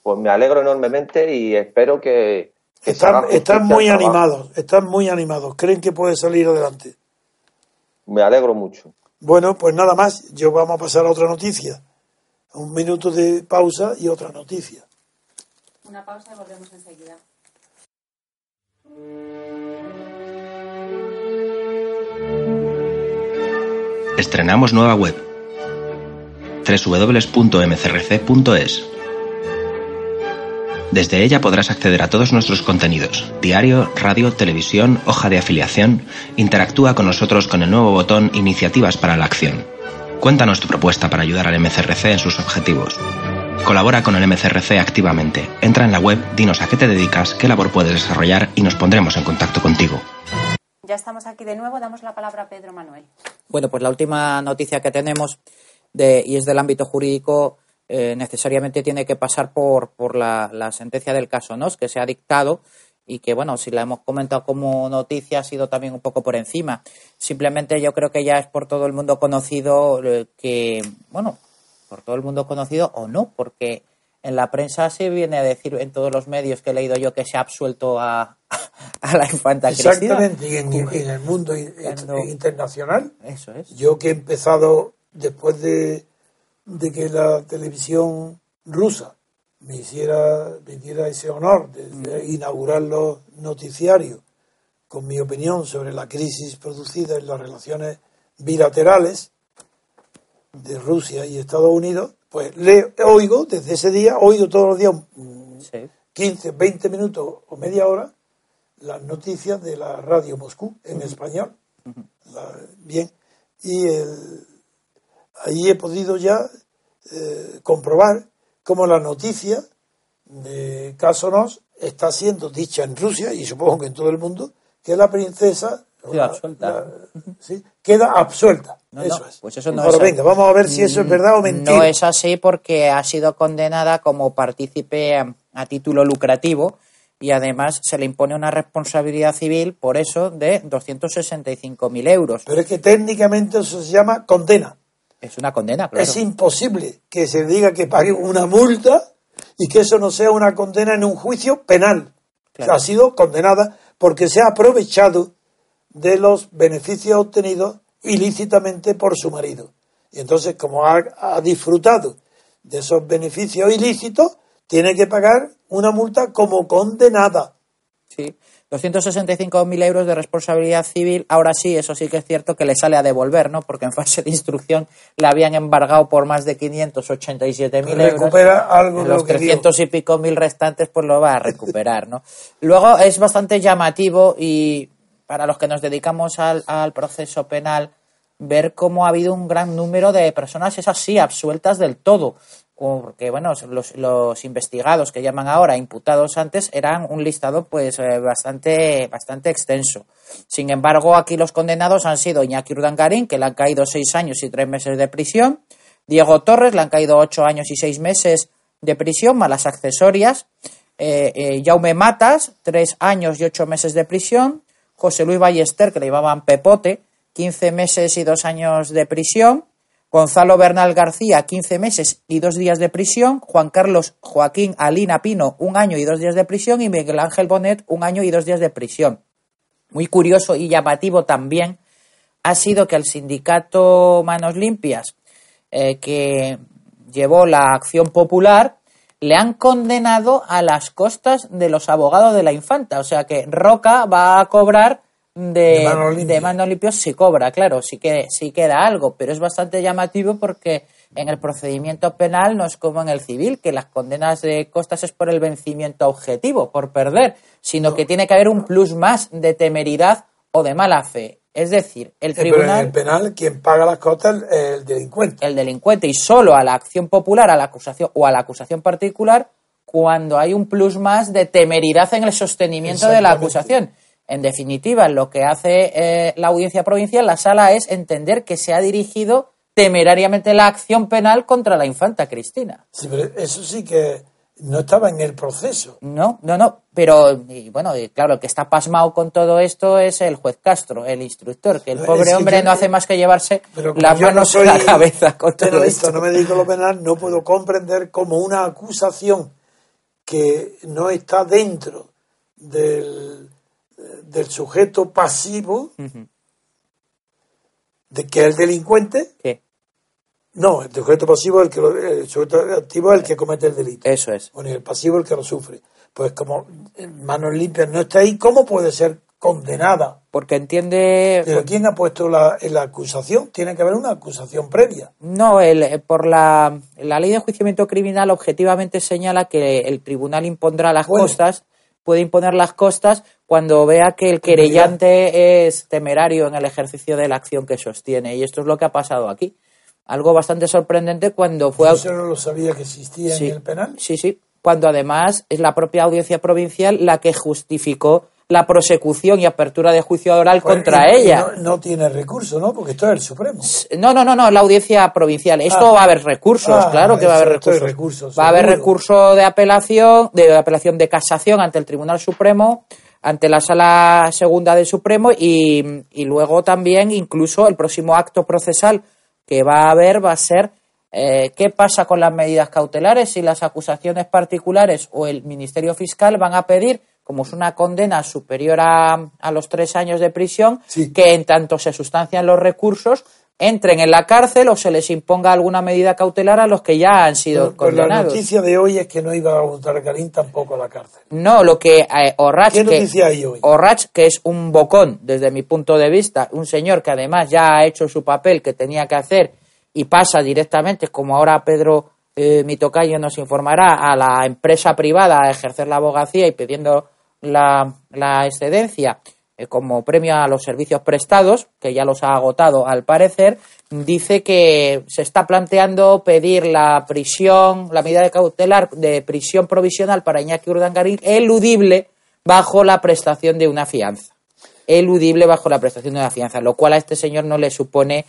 Pues me alegro enormemente y espero que, Están, están muy animados, están muy animados. Creen que puede salir adelante. Me alegro mucho. Bueno, pues nada más, yo vamos a pasar a otra noticia. Un minuto de pausa y otra noticia. Una pausa y volvemos enseguida. Estrenamos nueva web www.mcrc.es Desde ella podrás acceder a todos nuestros contenidos, diario, radio, televisión, hoja de afiliación. Interactúa con nosotros con el nuevo botón Iniciativas para la Acción. Cuéntanos tu propuesta para ayudar al MCRC en sus objetivos. Colabora con el MCRC activamente. Entra en la web, dinos a qué te dedicas, qué labor puedes desarrollar y nos pondremos en contacto contigo. Ya estamos aquí de nuevo, damos la palabra a Pedro Manuel. Bueno, pues la última noticia que tenemos de, y es del ámbito jurídico eh, necesariamente tiene que pasar por, por la, la, sentencia del caso NOS que se ha dictado y que, bueno, si la hemos comentado como noticia ha sido también un poco por encima. Simplemente yo creo que ya es por todo el mundo conocido eh, que, bueno, por todo el mundo conocido o no, porque en la prensa se viene a decir en todos los medios que he leído yo que se ha absuelto a, a la infanta Exactamente, y en, en, el mundo internacional. Eso es. Yo que he empezado después de de que la televisión rusa me hiciera, me diera ese honor de, inaugurar los noticiarios con mi opinión sobre la crisis producida en las relaciones bilaterales de Rusia y Estados Unidos, pues le oigo desde ese día, oigo todos los días sí. 15, 20 minutos o media hora las noticias de la radio Moscú en español. La, bien, y el, ahí he podido ya eh, comprobar cómo la noticia de Casonos está siendo dicha en Rusia y supongo que en todo el mundo que la princesa queda absuelta. ¿sí? queda absuelta. No, eso no, es. Pues eso no Ahora es venga, vamos a ver si eso es verdad o mentira. No es así porque ha sido condenada como partícipe a, a título lucrativo y además se le impone una responsabilidad civil por eso de 265.000 euros. Pero es que técnicamente eso se llama condena. Es una condena, claro. Es imposible que se diga que pague una multa y que eso no sea una condena en un juicio penal. Claro. Ha sido condenada porque se ha aprovechado de los beneficios obtenidos ilícitamente por su marido. Y entonces, como ha, ha disfrutado de esos beneficios ilícitos, tiene que pagar una multa como condenada. Sí. 265.000 euros de responsabilidad civil, ahora sí, eso sí que es cierto que le sale a devolver, ¿no? Porque en fase de instrucción le habían embargado por más de 587.000 euros. Recupera algo de Los lo que 300 y pico mil restantes, pues lo va a recuperar, ¿no? Luego es bastante llamativo y para los que nos dedicamos al, proceso penal, ver cómo ha habido un gran número de personas, esas sí, absueltas del todo. Porque bueno los, los, investigados que llaman ahora imputados antes eran un listado pues eh, bastante bastante extenso. Sin embargo aquí los condenados han sido Iñaki Urdangarín que le han caído seis años y tres meses de prisión Diego Torres le han caído ocho años y seis meses de prisión malas accesorias eh, eh, Jaume Matas tres años y ocho meses de prisión José Luis Ballester que le llamaban Pepote 15 meses y dos años de prisión Gonzalo Bernal García, 15 meses y dos días de prisión. Juan Carlos Joaquín Alina Pino, un año y dos días de prisión. Y Miguel Ángel Bonet, un año y dos días de prisión. Muy curioso y llamativo también ha sido que el sindicato Manos Limpias, eh, que llevó la acción popular, le han condenado a las costas de los abogados de la infanta. O sea que Roca va a cobrar de, De mano limpia sí cobra, claro, sí que sí queda algo, pero es bastante llamativo porque en el procedimiento penal no es como en el civil, que las condenas de costas es por el vencimiento objetivo, por perder, sino que tiene que haber un plus más de temeridad o de mala fe. Es decir, el Sí, pero en tribunal, el penal, quien paga las costas es el delincuente. el delincuente, y solo a la acción popular, a la acusación o a la acusación particular, cuando hay un plus más de temeridad en el sostenimiento de la acusación. En definitiva, lo que hace eh, la audiencia provincial, la sala, es entender que se ha dirigido temerariamente la acción penal contra la infanta Cristina. Sí, pero eso sí que no estaba en el proceso. No, no, no. Pero, y bueno, y claro, el que está pasmado con todo esto es el juez Castro, el instructor, que el Es pobre que hombre yo- no hace más que llevarse las no manos soy a la cabeza con todo penalista, esto. no me dedico a lo penal, no puedo comprender como una acusación que no está dentro del, del sujeto pasivo, de que es el delincuente, ¿Qué? No, el sujeto pasivo es el que lo- el sujeto activo es el que comete el delito. Eso es. Bueno, y el pasivo es el que lo sufre. Pues como eh, manos limpias no está ahí, ¿cómo puede ser condenada. Porque entiende... ¿Pero quién ha puesto la, la acusación? Tiene que haber una acusación previa. No, el, eh, por la, la ley de enjuiciamiento criminal objetivamente señala que el tribunal impondrá las Bueno. costas, puede imponer las costas cuando vea que el querellante es temerario en el ejercicio de la acción que sostiene. Y esto es lo que ha pasado aquí. Algo bastante sorprendente cuando fue... Yo eso no lo sabía que existía Sí. en el penal. Sí, sí. Cuando además es la propia audiencia provincial la que justificó la prosecución y apertura de juicio oral Pues, contra y- y ella. No, no tiene recurso, ¿no? Porque esto es el Supremo. No, no, no, no, la audiencia provincial. Esto Ah. va a haber recursos, Ah, claro que va a haber esto- esto recursos. recursos, va a haber recurso de apelación, de apelación de casación ante el Tribunal Supremo, ante la Sala Segunda del Supremo y, y luego también incluso el próximo acto procesal que va a haber va a ser eh, qué pasa con las medidas cautelares si las acusaciones particulares o el Ministerio Fiscal van a pedir como es una condena superior a, a los tres años de prisión, Sí. que en tanto se sustancian los recursos, entren en la cárcel o se les imponga alguna medida cautelar a los que ya han sido Pues la condenados. noticia de hoy es que no iba a votar Garín tampoco a la cárcel. No, lo que eh, Orrach, ¿Qué que, noticia hay hoy? Orrach, que es un bocón desde mi punto de vista, un señor que además ya ha hecho su papel que tenía que hacer y pasa directamente, como ahora Pedro eh, mi tocayo nos informará, a la empresa privada a ejercer la abogacía y pidiendo la, la excedencia como premio a los servicios prestados, que ya los ha agotado al parecer, dice que se está planteando pedir la prisión, la medida de cautelar de prisión provisional para Iñaki Urdangarín eludible bajo la prestación de una fianza. Eludible bajo la prestación de una fianza, lo cual a este señor no le supone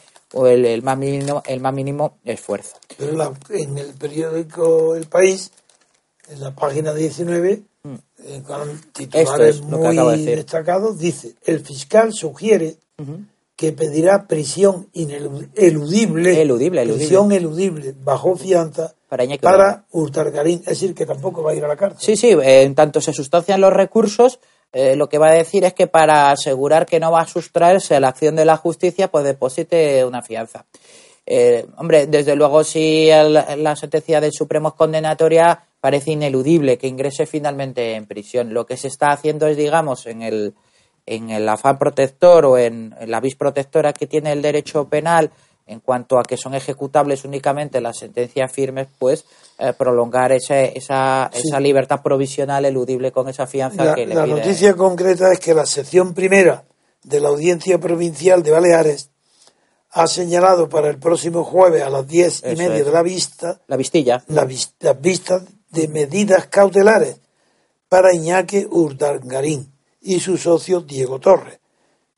el más mínimo, el más mínimo esfuerzo. Pero la- en el periódico El País, en la página 19, eh, con titulares es de muy destacados, dice, el fiscal sugiere que pedirá prisión inelu- eludible, prisión eludible bajo fianza Para para es decir, que tampoco va a ir a la cárcel. Sí, sí, en tanto se sustancian los recursos, eh, lo que va a decir es que para asegurar que no va a sustraerse a la acción de la justicia, pues deposite una fianza. Eh, hombre, desde luego, si el- la sentencia del Supremo es condenatoria, parece ineludible que ingrese finalmente en prisión. Lo que se está haciendo es, digamos, en el, en el afán protector o en, en la vis protectora que tiene el derecho penal en cuanto a que son ejecutables únicamente las sentencias firmes, pues eh, prolongar ese, esa, Sí. esa libertad provisional eludible con esa fianza La, que le la pide. noticia concreta es que la sección primera de la Audiencia Provincial de Baleares ha señalado para el próximo jueves a las diez y Eso media es. de la vista La vistilla. la vis- las vistas de medidas cautelares para Iñaki Urdangarín y su socio Diego Torres,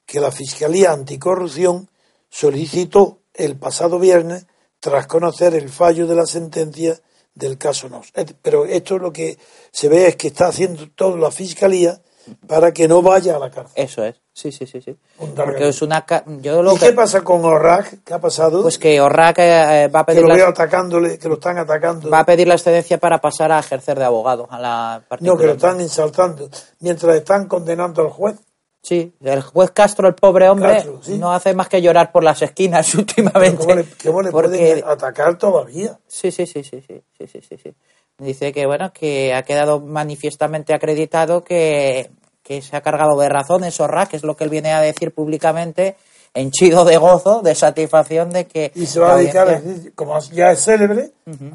que la Fiscalía Anticorrupción solicitó el pasado viernes tras conocer el fallo de la sentencia del caso Nos. Pero esto lo que se ve es que está haciendo todo la Fiscalía para que no vaya a la cárcel. Eso es. Sí, sí, sí, sí. Porque es ¿Y qué pasa con Orrak? ¿Qué ha pasado? Pues que Orrak eh, eh, va a pedir que lo, la... atacándole, que lo están atacando. Va a pedir la excedencia para pasar a ejercer de abogado a la partida. No, que lo están insultando mientras están condenando al juez. Sí, el juez Castro, el pobre hombre, no hace más que llorar por las esquinas últimamente. ¿Cómo le, cómo pueden atacar todavía? Sí, sí, sí, sí, sí, sí, sí, sí. Dice que bueno que ha quedado manifiestamente acreditado que que se ha cargado de razones Orra, que es lo que él viene a decir públicamente, henchido de gozo, de satisfacción de que Y se va a dedicar, como ya es célebre,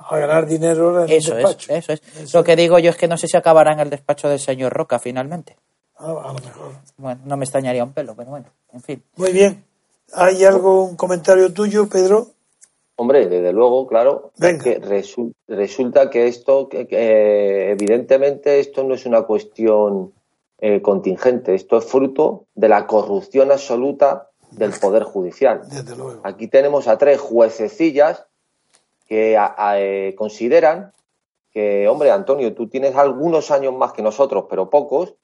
a ganar dinero en Eso el es, despacho. eso es. Lo que digo yo es que no sé si acabará en el despacho del señor Roca finalmente. Ah, a lo mejor. Bueno, no me extrañaría un pelo, pero bueno, en fin. Muy bien. ¿Hay algo, un comentario tuyo, Pedro? Hombre, desde luego, claro, Venga. que resu- resulta que esto, que, que, evidentemente, esto no es una cuestión eh, contingente, esto es fruto de la corrupción absoluta del Poder Judicial. Desde luego. Aquí tenemos a tres juececillas que a- a- eh, consideran que, hombre, Antonio, tú tienes algunos años más que nosotros, pero pocos,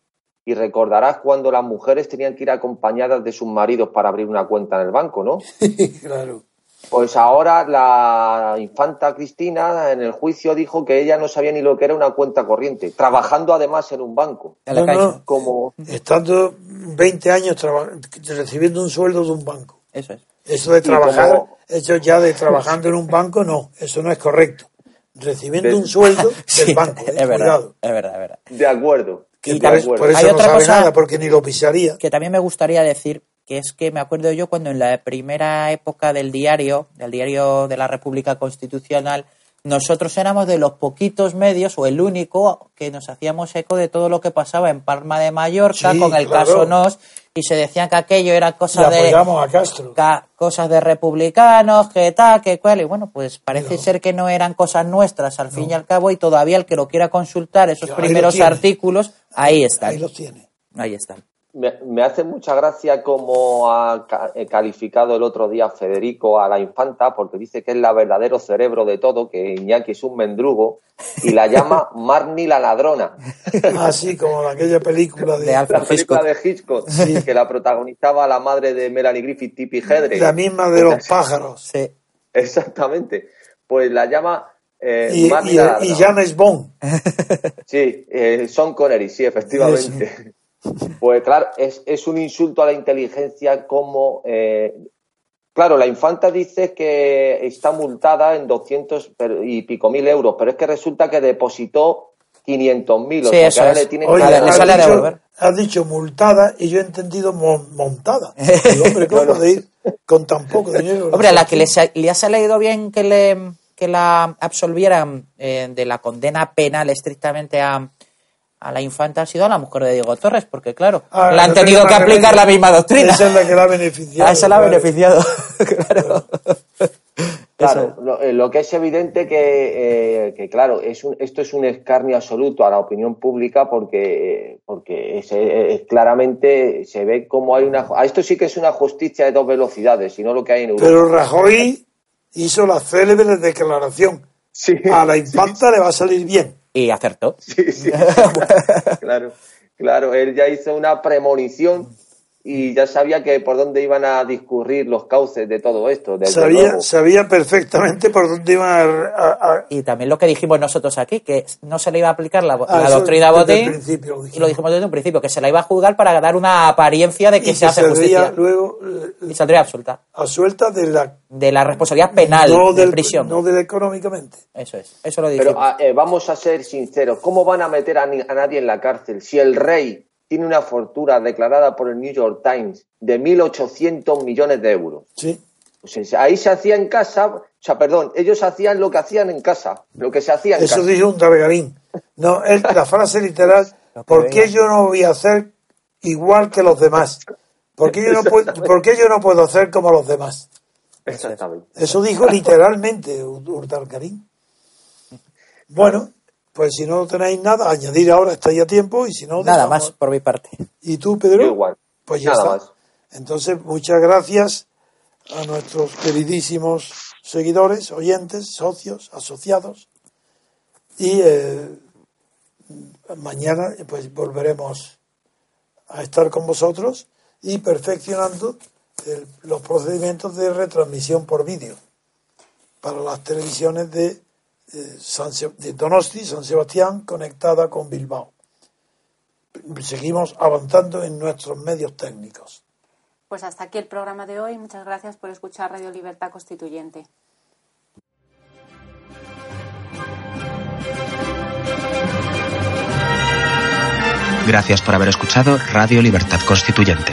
y recordarás cuando las mujeres tenían que ir acompañadas de sus maridos para abrir una cuenta en el banco, ¿no? claro. Pues ahora la infanta Cristina en el juicio dijo que ella no sabía ni lo que era una cuenta corriente, trabajando además en un banco. En la No. Como Estando 20 años recibiendo un sueldo de un banco. Eso es. Eso de trabajar, como- eso ya de trabajando en un banco, no, eso no es correcto. Recibiendo De- un sueldo del Sí, banco, eh, es verdad, es verdad, es verdad. de acuerdo. Que Y por, también- por eso hay no otra sabe cosa- nada, porque ni lo pisaría. que también me gustaría decir que es que me acuerdo yo cuando en la primera época del diario, del diario de la República Constitucional, nosotros éramos de los poquitos medios o el único que nos hacíamos eco de todo lo que pasaba en Palma de Mallorca Sí, con el claro. caso Nos y se decían que aquello era cosa de a Castro. ca- cosas de republicanos, que tal, que cual, y bueno, pues parece ser que no eran cosas nuestras al fin y al cabo y todavía el que lo quiera consultar esos primeros artículos, ahí están, Ahí los tiene. ahí están. Me, me hace mucha gracia cómo ha ca- eh, calificado el otro día Federico a la infanta, porque dice que es la verdadero cerebro de todo, que Iñaki es un mendrugo, y la llama Marnie la ladrona. Así como en aquella película de, De Alfred La película Hitchcock. de Hitchcock, que la protagonizaba la madre de Melanie Griffith, Tippi Hedren. la misma de los pájaros. Sí. Exactamente. Pues la llama eh, Y, Marnie y, la ladrona. y James Bond. Sí, eh, Sean Connery, sí, efectivamente. Pues claro, es, es un insulto a la inteligencia como... eh, claro, la infanta dice que está multada en 200 pero- y pico mil euros, pero es que resulta que depositó 500 mil, o Sí, sea eso que ahora es. le tienen Oye, le has sale a dicho, devolver. has dicho multada y yo he entendido mon- montada. Digo, hombre, ¿cómo de ir con tan poco dinero? Hombre, a la que le, le ha salido bien que le que la absolvieran eh, de la condena penal estrictamente a, a la infanta ha sido a la mujer de Diego Torres, porque claro, Ah, le han tenido que aplicar la misma doctrina. Esa es la que la ha beneficiado. A esa la ha claro. beneficiado. claro. Claro, lo, eh, lo que es evidente que, eh, que claro, es un, esto es un escarnio absoluto a la opinión pública porque, eh, porque es, es- claramente se ve como hay una... a Esto sí que es una justicia de dos velocidades, y no lo que hay en Europa. Pero Rajoy hizo la célebre declaración. Sí, A la infanta le va a salir bien. Y acertó. sí, sí. claro, claro, él ya hizo una premonición y ya sabía que por dónde iban a discurrir los cauces de todo esto. Sabía, sabía perfectamente por dónde iban a, a- a- Y también lo que dijimos nosotros aquí, que no se le iba a aplicar la, Ah, la doctrina Botín, y lo dijimos desde un principio, que se la iba a juzgar para dar una apariencia de que y se hace saldría justicia. luego Y saldría absoluta. a suelta de la De la responsabilidad penal no de del, prisión. no del económicamente. Eso es, eso lo dijimos. Pero ah, eh, vamos a ser sinceros, ¿cómo van a meter a, ni- a nadie en la cárcel si el rey tiene una fortuna declarada por el New York Times de 1.800 millones de euros? Sí. Ahí se hacía en casa, o sea, perdón, ellos hacían lo que hacían en casa, lo que se hacía en Eso casa. dijo un Dargarín. No, es la frase literal, ¿por qué yo no voy a hacer igual que los demás? ¿Por qué yo no puedo, por qué yo no puedo hacer como los demás? Exactamente. Eso dijo literalmente Urdargarín. Bueno, pues si no tenéis nada, añadir ahora estáis a tiempo y si no... Nada más por mi parte. ¿Y tú, Pedro? Yo igual. Pues ya Nada está. más. Entonces, muchas gracias a nuestros queridísimos seguidores, oyentes, socios, asociados. Y eh, mañana pues volveremos a estar con vosotros y perfeccionando el- los procedimientos de retransmisión por vídeo para las televisiones de, eh, San de Donosti, San Sebastián, conectada con Bilbao. Seguimos avanzando en nuestros medios técnicos. Pues hasta aquí el programa de hoy. Muchas gracias por escuchar Radio Libertad Constituyente. Gracias por haber escuchado Radio Libertad Constituyente.